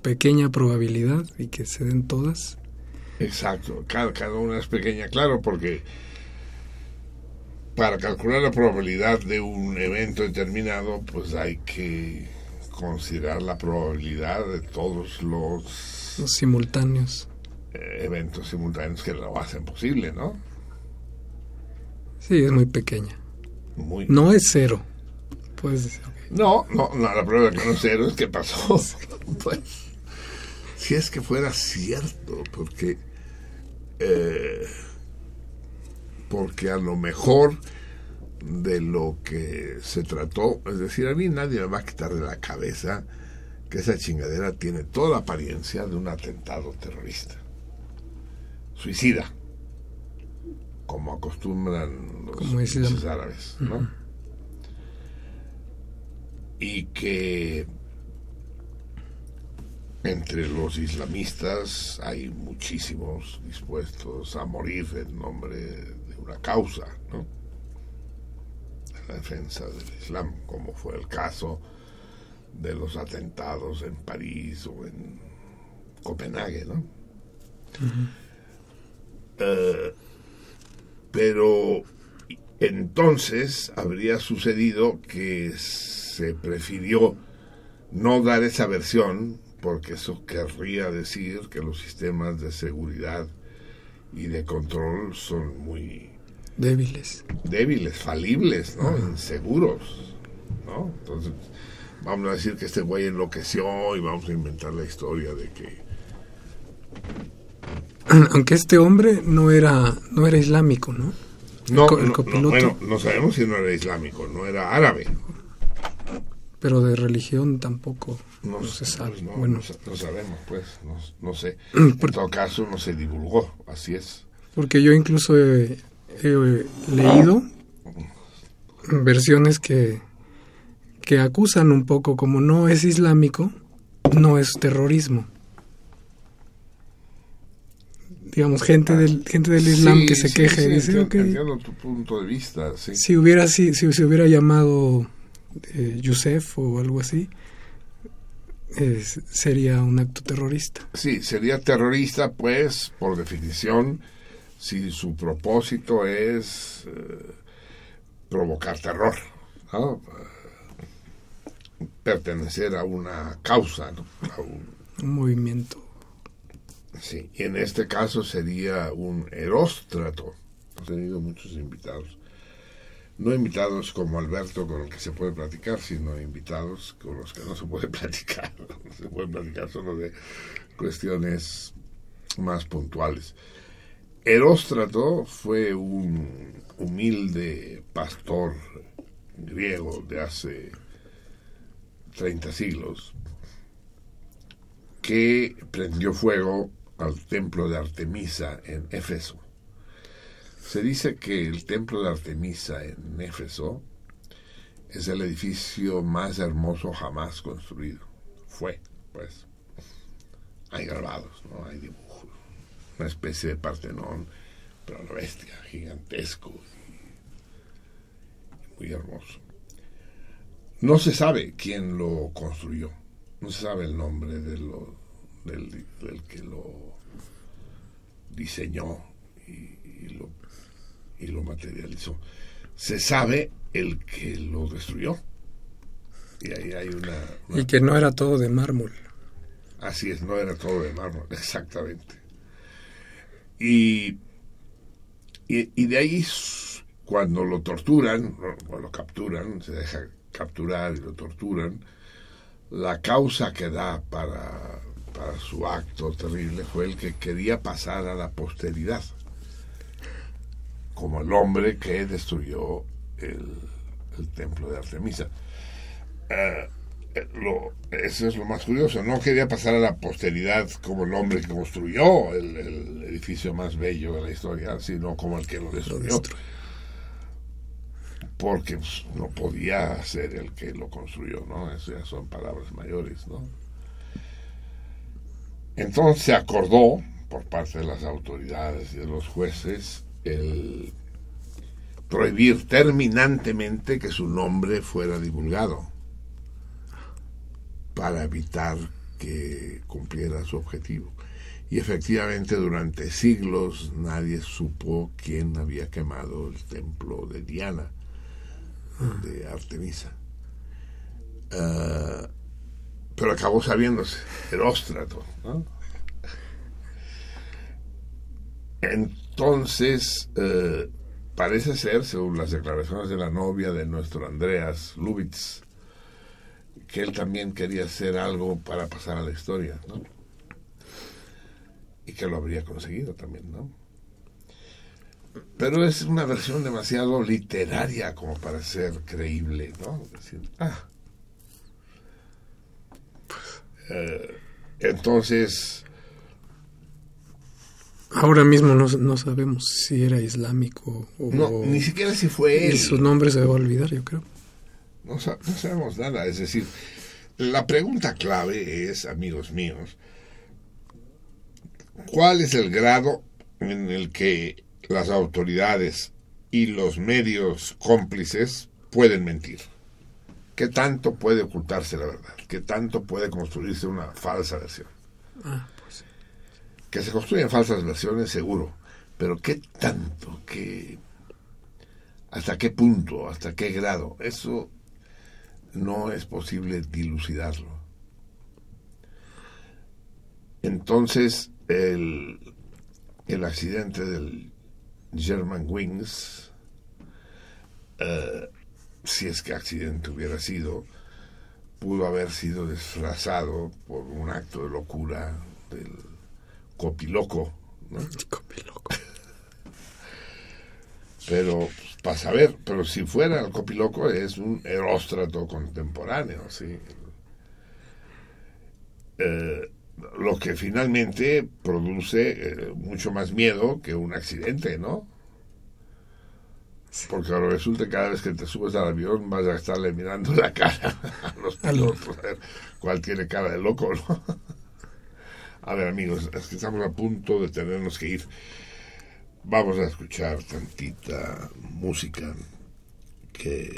pequeña probabilidad y que se den todas. Exacto, cada, cada una es pequeña, claro, porque para calcular la probabilidad de un evento determinado, pues hay que considerar la probabilidad de todos los Los simultáneos. eh, eventos simultáneos que lo hacen posible, ¿no? Sí, es muy pequeña. Muy... No es cero. Puedes decir. No, no, no, la prueba de que no es cero es que pasó. Pues, si es que fuera cierto, porque eh, porque a lo mejor de lo que se trató, es decir, a mí nadie me va a quitar de la cabeza que esa chingadera tiene toda la apariencia de un atentado terrorista, suicida, como acostumbran los Como árabes, ¿no? y que entre los islamistas hay muchísimos dispuestos a morir en nombre una causa, ¿no? La defensa del Islam, como fue el caso de los atentados en París o en Copenhague, ¿no? Eh, pero entonces habría sucedido que se prefirió no dar esa versión porque eso querría decir que los sistemas de seguridad y de control son muy débiles. débiles, falibles, ¿no? Inseguros, ¿no? Entonces, vamos a decir que este güey enloqueció y vamos a inventar la historia de que Aunque este hombre no era, no era islámico, ¿no? no, co- el no, bueno, no sabemos si no era islámico, no era árabe. Pero de religión tampoco No, se sabe. pues no, bueno, no sa- no sabemos, pues, no, sé. Mm, En por- todo caso, no se divulgó, así es. porque yo incluso he, he leído versiones que, que acusan un poco, como no es islámico, no es terrorismo. Digamos, gente del, gente del Islam Sí, que se sí, queja y sí, dice, entiendo, ok, entiendo tu punto de vista, si hubiera si, si se hubiera llamado eh, Yusef o algo así, eh, sería un acto terrorista. Sí, sería terrorista, pues, por definición, si su propósito es eh, provocar terror, ¿no? Pertenecer a una causa, ¿no? A un- Un movimiento. sí. Y en este caso sería un eróstrato. Hemos tenido muchos invitados. No invitados como Alberto con el que se puede platicar, sino invitados con los que no se puede platicar. Se puede platicar solo de cuestiones más puntuales. Eróstrato fue un humilde pastor griego de hace 30 siglos que prendió fuego al templo de Artemisa en Éfeso. Se dice que el templo de Artemisa en Éfeso es el edificio más hermoso jamás construido. Fue, pues. Hay grabados, ¿no? Hay dibujos. Una especie de Partenón, pero la bestia, gigantesco muy hermoso. No se sabe quién lo construyó. No se sabe el nombre de lo, del, del que lo diseñó y, y lo, y lo materializó. Se sabe el que lo destruyó. Y ahí hay una... una- Y que no era todo de mármol. Así es, no era todo de mármol, exactamente. Y, y, de ahí, cuando lo torturan, cuando lo capturan, se deja capturar y lo torturan, la causa que da para, para su acto terrible fue el que quería pasar a la posteridad, como el hombre que destruyó el, templo de Artemisa. Eh, lo, eso es lo más curioso. No quería pasar a la posteridad como el hombre que construyó el, el edificio más bello de la historia, sino como el que lo destruyó. Porque pues, no podía ser el que lo construyó, ¿no? Eso ya son palabras mayores, ¿no? Entonces se acordó por parte de las autoridades y de los jueces el prohibir terminantemente que su nombre fuera divulgado para evitar que cumpliera su objetivo. Y efectivamente durante siglos nadie supo quién había quemado el templo de Diana, de Artemisa. Ah, pero acabó sabiéndose, Heróstrato. ¿no? Entonces, eh, parece ser, según las declaraciones de la novia de nuestro Andreas Lubitz, que él también quería hacer algo para pasar a la historia, ¿no? Y que lo habría conseguido también, ¿no? Pero es una versión demasiado literaria como para ser creíble, ¿no? Decir, ah. Eh, entonces, Ahora mismo no, no sabemos si era islámico o... no, ni siquiera si fue él. Y su nombre se va a olvidar, yo creo. No, sa- no sabemos nada. Es decir, la pregunta clave es, amigos míos, ¿cuál es el grado en el que las autoridades y los medios cómplices pueden mentir? ¿Qué tanto puede ocultarse la verdad? ¿Qué tanto puede construirse una falsa versión? Ah, pues Que se construyen falsas versiones, seguro. Pero ¿qué tanto? ¿Qué, ¿Hasta qué punto? ¿Hasta qué grado? Eso no es posible dilucidarlo. Entonces, el, el accidente del German Wings eh, si es que accidente hubiera sido, pudo haber sido disfrazado por un acto de locura del copiloco, ¿no? Copiloco. Pero, para saber, pero si fuera el copiloco es un eróstrato contemporáneo, ¿sí? Eh, lo que finalmente produce eh, mucho más miedo que un accidente, ¿no? Porque ahora resulta que cada vez que te subes al avión vas a estarle mirando la cara a los pilotos, a ver cuál tiene cara de loco, ¿no? A ver, amigos, es que estamos a punto de tenernos que ir. Vamos a escuchar tantita música que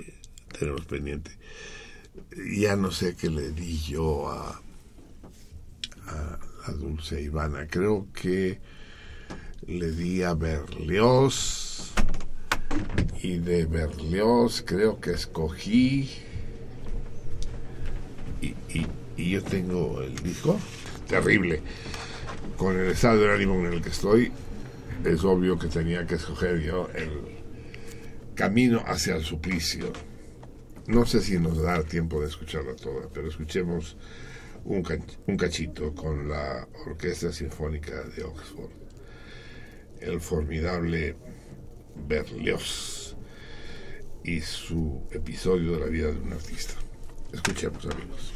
tenemos pendiente. Ya no sé qué le di yo a, a la dulce Ivana. Creo que le di a Berlioz y de Berlioz creo que escogí y, y- y yo tengo el disco terrible con el estado de ánimo en el que estoy es obvio que tenía que escoger yo el camino hacia el suplicio no sé si nos da tiempo de escucharla toda pero escuchemos un, un cachito con la Orquesta Sinfónica de Oxford el formidable Berlioz y su episodio de la vida de un artista. Escuchemos, amigos.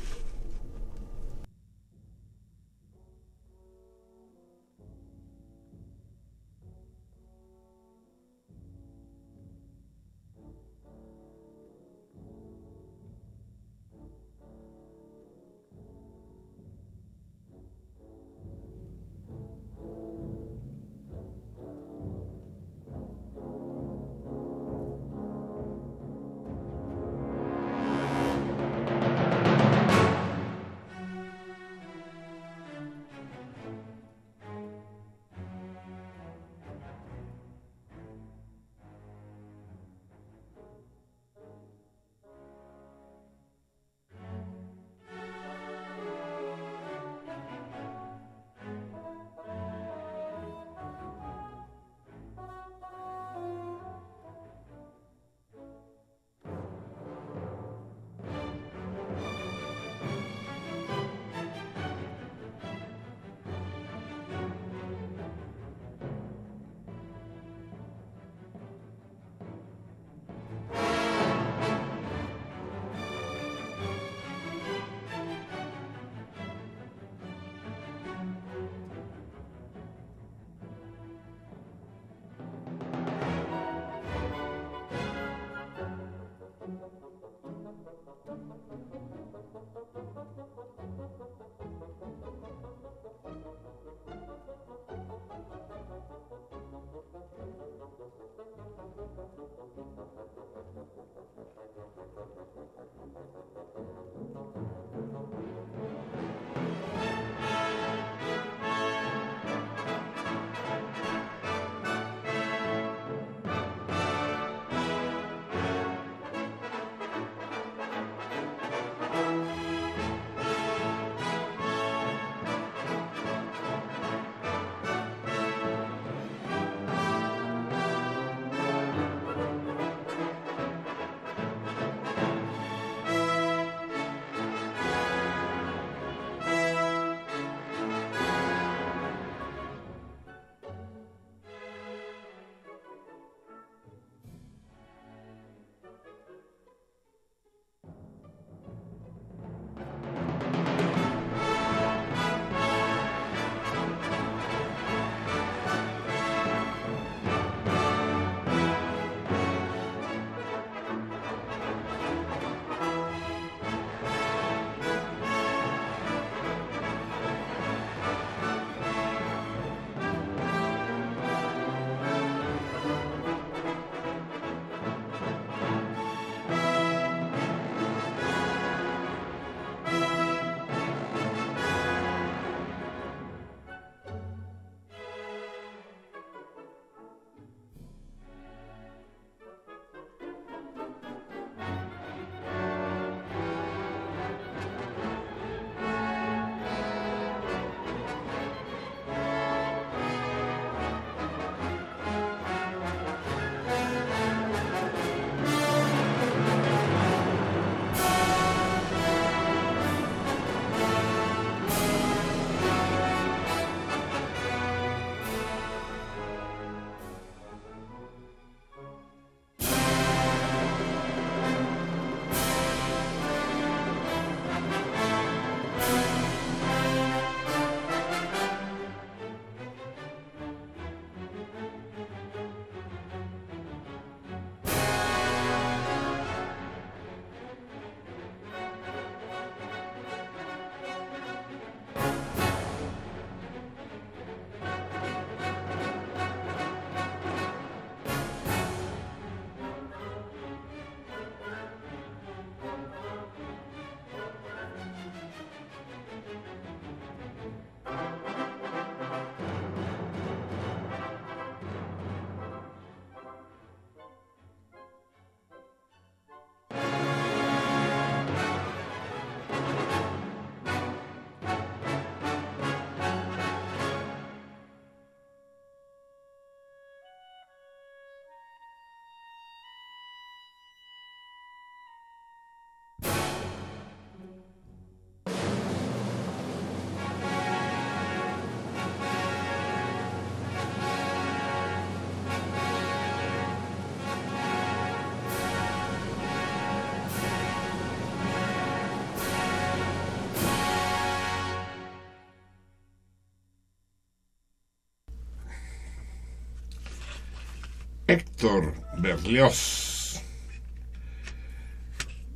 Héctor Berlioz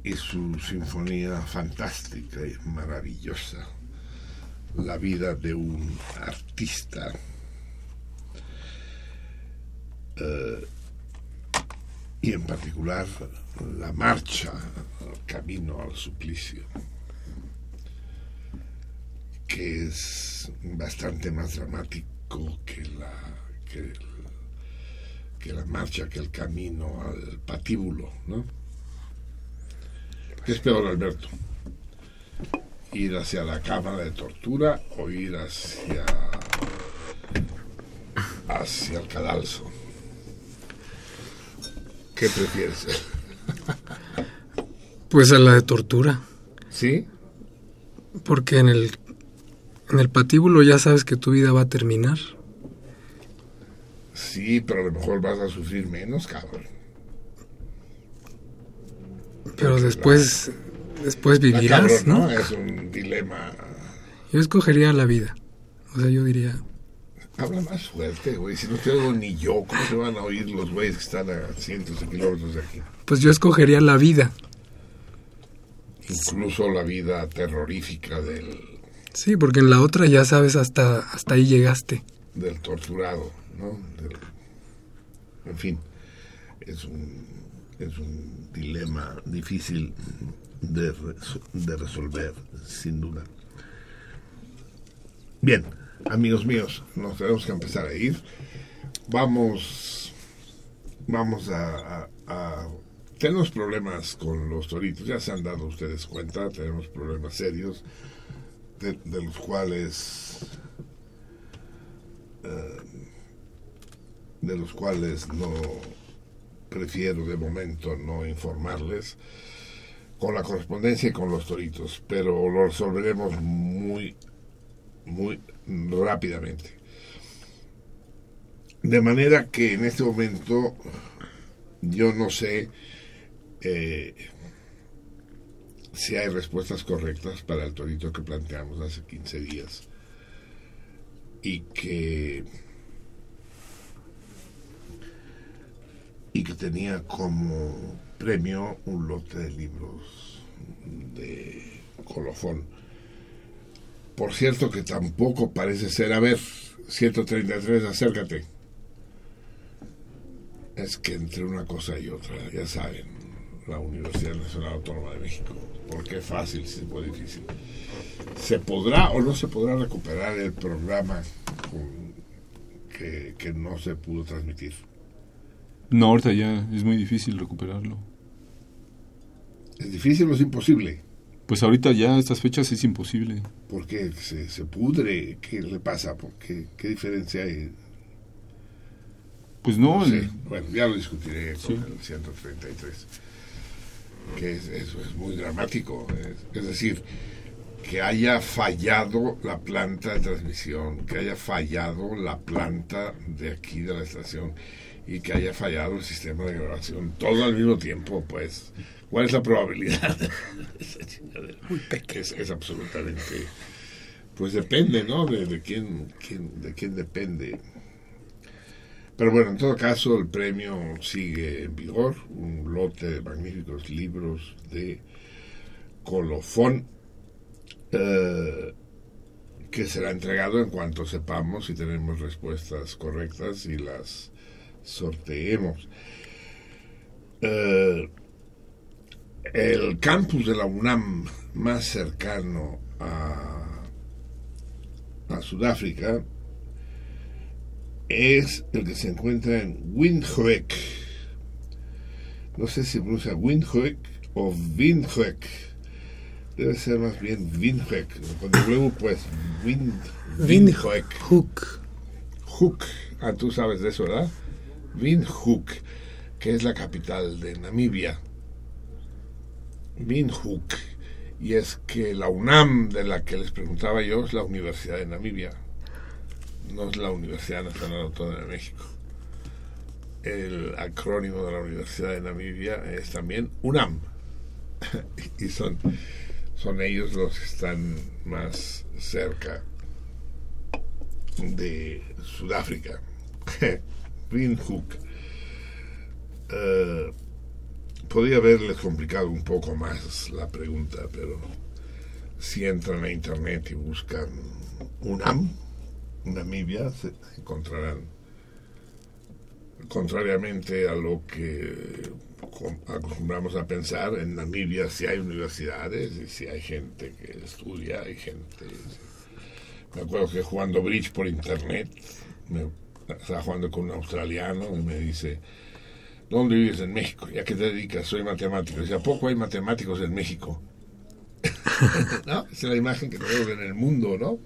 y su sinfonía fantástica y maravillosa, La vida de un artista. Eh, y en particular la marcha camino al suplicio, que es bastante más dramático que la, que, que la marcha, que el camino al patíbulo, ¿no? ¿Qué es peor, Alberto? ¿Ir hacia la cámara de tortura o ir hacia, hacia el cadalso? ¿Qué prefieres? Pues a la de tortura. ¿Sí? Porque en el, en el patíbulo ya sabes que tu vida va a terminar. Sí, pero a lo mejor vas a sufrir menos, cabrón. Pero Porque después, después la- la vivirás, cabrón, ¿no? Es un dilema. Yo escogería la vida. O sea, yo diría, Habla más fuerte, güey. Si no te oigo ni yo, ¿cómo se van a oír los güeyes que están a cientos de kilómetros de aquí? pues yo escogería la vida. Incluso la vida terrorífica del, Sí, porque en la otra ya sabes hasta, hasta ahí llegaste. del torturado, ¿no? En fin, es un, es un dilema difícil de, de resolver, sin duda. Bien, amigos míos, nos tenemos que empezar a ir. Vamos, vamos a, a- a- tenemos problemas con los toritos, ya se han dado ustedes cuenta, tenemos problemas serios, de, de los cuales de los cuales no prefiero de momento no informarles con la correspondencia y con los toritos, pero lo resolveremos muy, muy rápidamente. De manera que en este momento yo no sé eh, si hay respuestas correctas para el torito que planteamos hace 15 días y que y que tenía como premio un lote de libros de colofón. Por cierto que tampoco parece ser, a ver, 133, acércate. Es que entre una cosa y otra, ya saben, la Universidad Nacional Autónoma de México, ¿por qué fácil si es muy difícil? ¿Se podrá o no se podrá recuperar el programa que, que no se pudo transmitir? No, ahorita ya es muy difícil recuperarlo. ¿Es difícil o es imposible? Pues ahorita ya a estas fechas es imposible. Porque se, se pudre, ¿qué le pasa? ¿Por qué, ¿Qué diferencia hay? Pues no, sé. el- Bueno, ya lo discutiré con Sí. el 133. Que es, eso es muy dramático. Es, es decir, que haya fallado la planta de transmisión, que haya fallado la planta de aquí de la estación y que haya fallado el sistema de grabación. Todo al mismo tiempo, pues. ¿Cuál es la probabilidad? Esa chingadera. Es, es absolutamente... Pues depende, ¿no? De, de quién, quién- de quién depende. Pero bueno, en todo caso, el premio sigue en vigor. Un lote de magníficos libros de colofón eh, que será entregado en cuanto sepamos y tenemos respuestas correctas y las sorteemos. Eh, el campus de la UNAM más cercano a, a Sudáfrica es el que se encuentra en Windhoek. No sé si pronuncia Windhoek o Windhoek. Debe ser más bien Windhoek. Con W, pues Wind, Windhoek. Hook. Hook. Ah, tú sabes de eso, ¿verdad? Windhoek, que es la capital de Namibia. Windhoek. Y es que la UNAM, de la que les preguntaba yo, es la Universidad de Namibia. No es la Universidad Nacional Autónoma de México. El acrónimo de la Universidad de Namibia es también UNAM. y son, son ellos los que están más cerca de Sudáfrica. Windhoek. Eh, podría haberles complicado un poco más la pregunta, pero si entran a internet y buscan UNAM, Namibia, se encontrarán, contrariamente a lo que acostumbramos a pensar, en Namibia sí hay universidades y sí hay gente que estudia, hay gente... Me acuerdo que jugando bridge por internet, me, estaba jugando con un australiano y me dice, ¿dónde vives en México? ¿Y a qué te dedicas? Soy matemático. Dice, ¿a poco hay matemáticos en México? ¿No? Esa es la imagen que tenemos en el mundo, ¿no?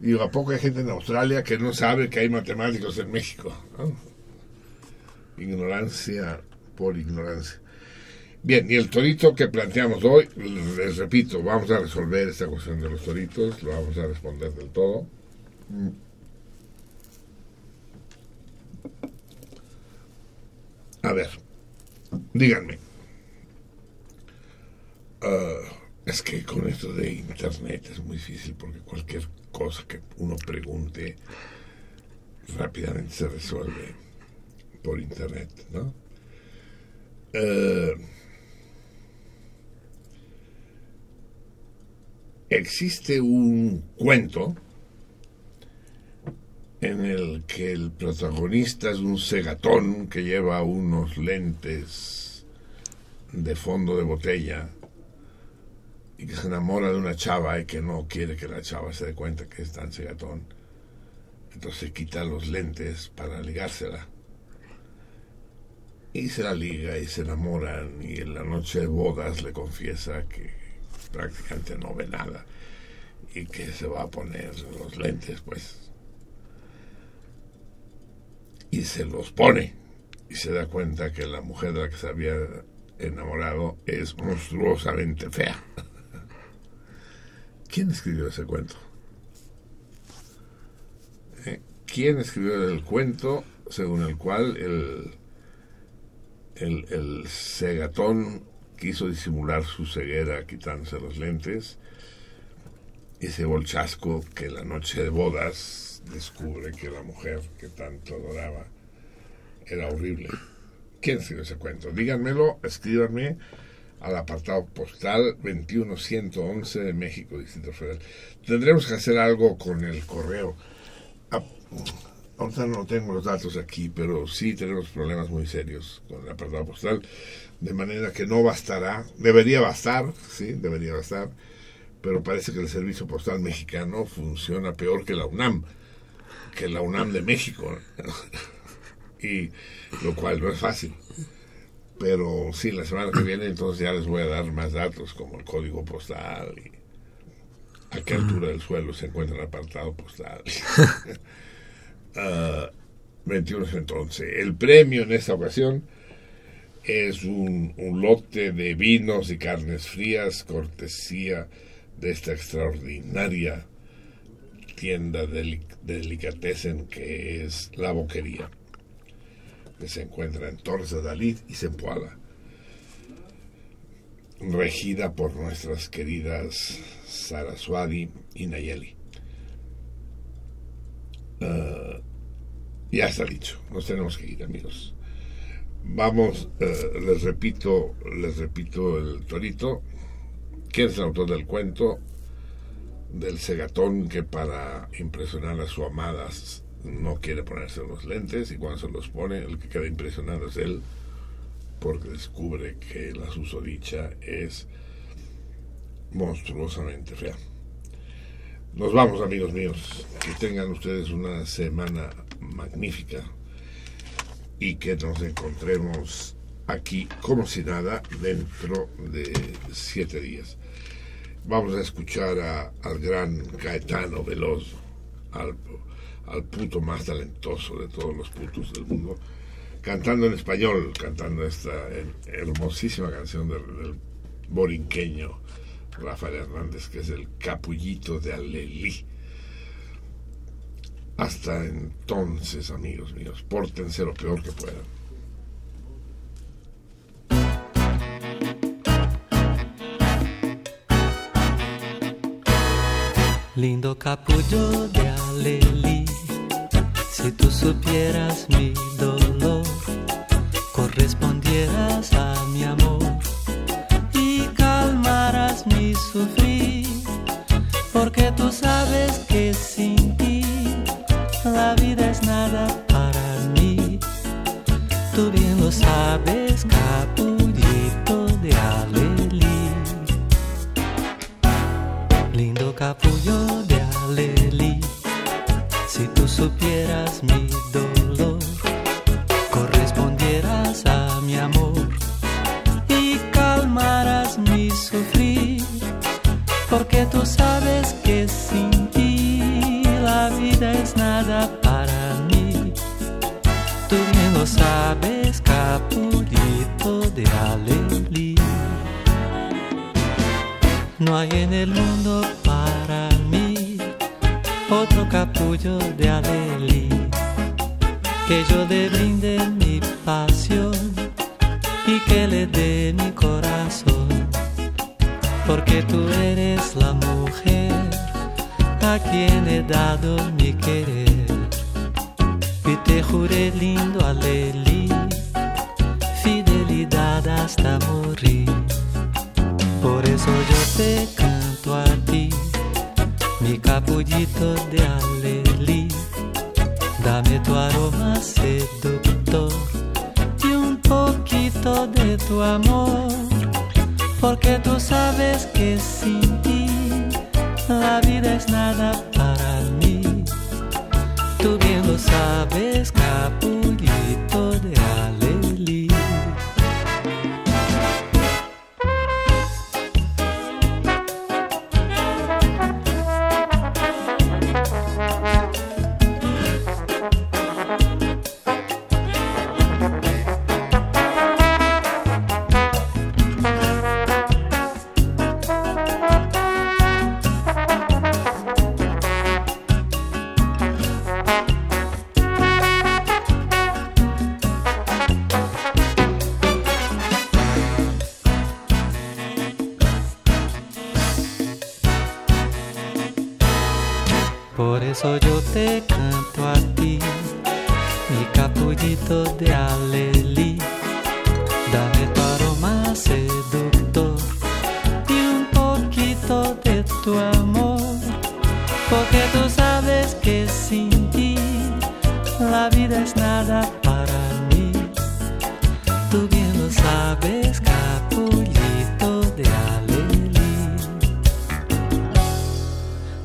Digo, ¿a poco hay gente en Australia que no sabe que hay matemáticos en México? ¿no? Ignorancia por ignorancia. Bien, y el torito que planteamos hoy, les repito, vamos a resolver esta cuestión de los toritos, lo vamos a responder del todo. A ver, díganme. Ah, es que con esto de internet es muy difícil porque cualquier cosa que uno pregunte rápidamente se resuelve por internet, ¿no? Eh, existe un cuento en el que el protagonista es un segatón que lleva unos lentes de fondo de botella y que se enamora de una chava y que no quiere que la chava se dé cuenta que es tan segatón. Entonces quita los lentes para ligársela. Y se la liga y se enamoran y en la noche de bodas le confiesa que prácticamente no ve nada y que se va a poner los lentes pues y se los pone y se da cuenta que la mujer de la que se había enamorado es monstruosamente fea. ¿Quién escribió ese cuento? ¿Eh? ¿Quién escribió el cuento según el cual el, el, segatón quiso disimular su ceguera quitándose los lentes y se el chasco que la noche de bodas descubre que la mujer que tanto adoraba era horrible. ¿Quién escribió ese cuento? Díganmelo, escríbanme al apartado postal 21111 de México, Distrito Federal. Tendremos que hacer algo con el correo. Ah, ahorita no tengo los datos aquí, pero sí tenemos problemas muy serios con el apartado postal, de manera que no bastará, debería bastar, sí, debería bastar, pero parece que el servicio postal mexicano funciona peor que la UNAM, que la UNAM de México, y lo cual no es fácil. Pero sí, la semana que viene entonces ya les voy a dar más datos como el código postal y a qué altura del suelo se encuentra el apartado postal. Ah, 21 entonces. El premio en esta ocasión es un, un lote de vinos y carnes frías, cortesía de esta extraordinaria tienda de delicatessen que es La Boquería, que se encuentra en Torres de Dalí y Zempoala, regida por nuestras queridas Saraswadi y Nayeli. Uh, ya está dicho, nos tenemos que ir, amigos. Vamos, uh, les repito, les repito el torito. ¿Quién es el autor del cuento? Del segatón que para impresionar a su amada no quiere ponerse los lentes y cuando se los pone, el que queda impresionado es él porque descubre que la susodicha es monstruosamente fea. Nos vamos, amigos míos. Que tengan ustedes una semana magnífica y que nos encontremos aquí como si nada dentro de siete días. Vamos a escuchar a, al gran Caetano Veloz, al, al puto más talentoso de todos los putos del mundo, cantando en español, cantando esta hermosísima canción del, del borinqueño Rafael Hernández, que es el capullito de Alelí. Hasta entonces, amigos míos, pórtense lo peor que puedan. Lindo capullo de Alelí, si tú supieras mi dolor, correspondieras a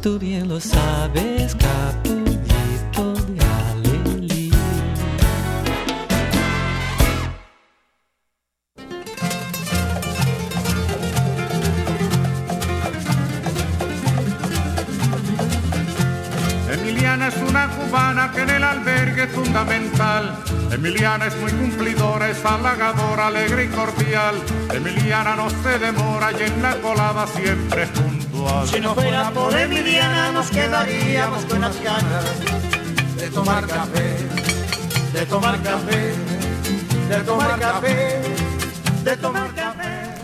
Tú bien lo sabes, capullito de Alelí. Emiliana es una cubana que en el albergue es fundamental. Emiliana es muy cumplidora, es halagadora, alegre y cordial. Emiliana no se demora y en la colada siempre Si no fuera por Emiliana nos quedaríamos con las ganas de tomar café, de tomar café, de tomar café, de tomar café.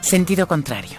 Sentido contrario.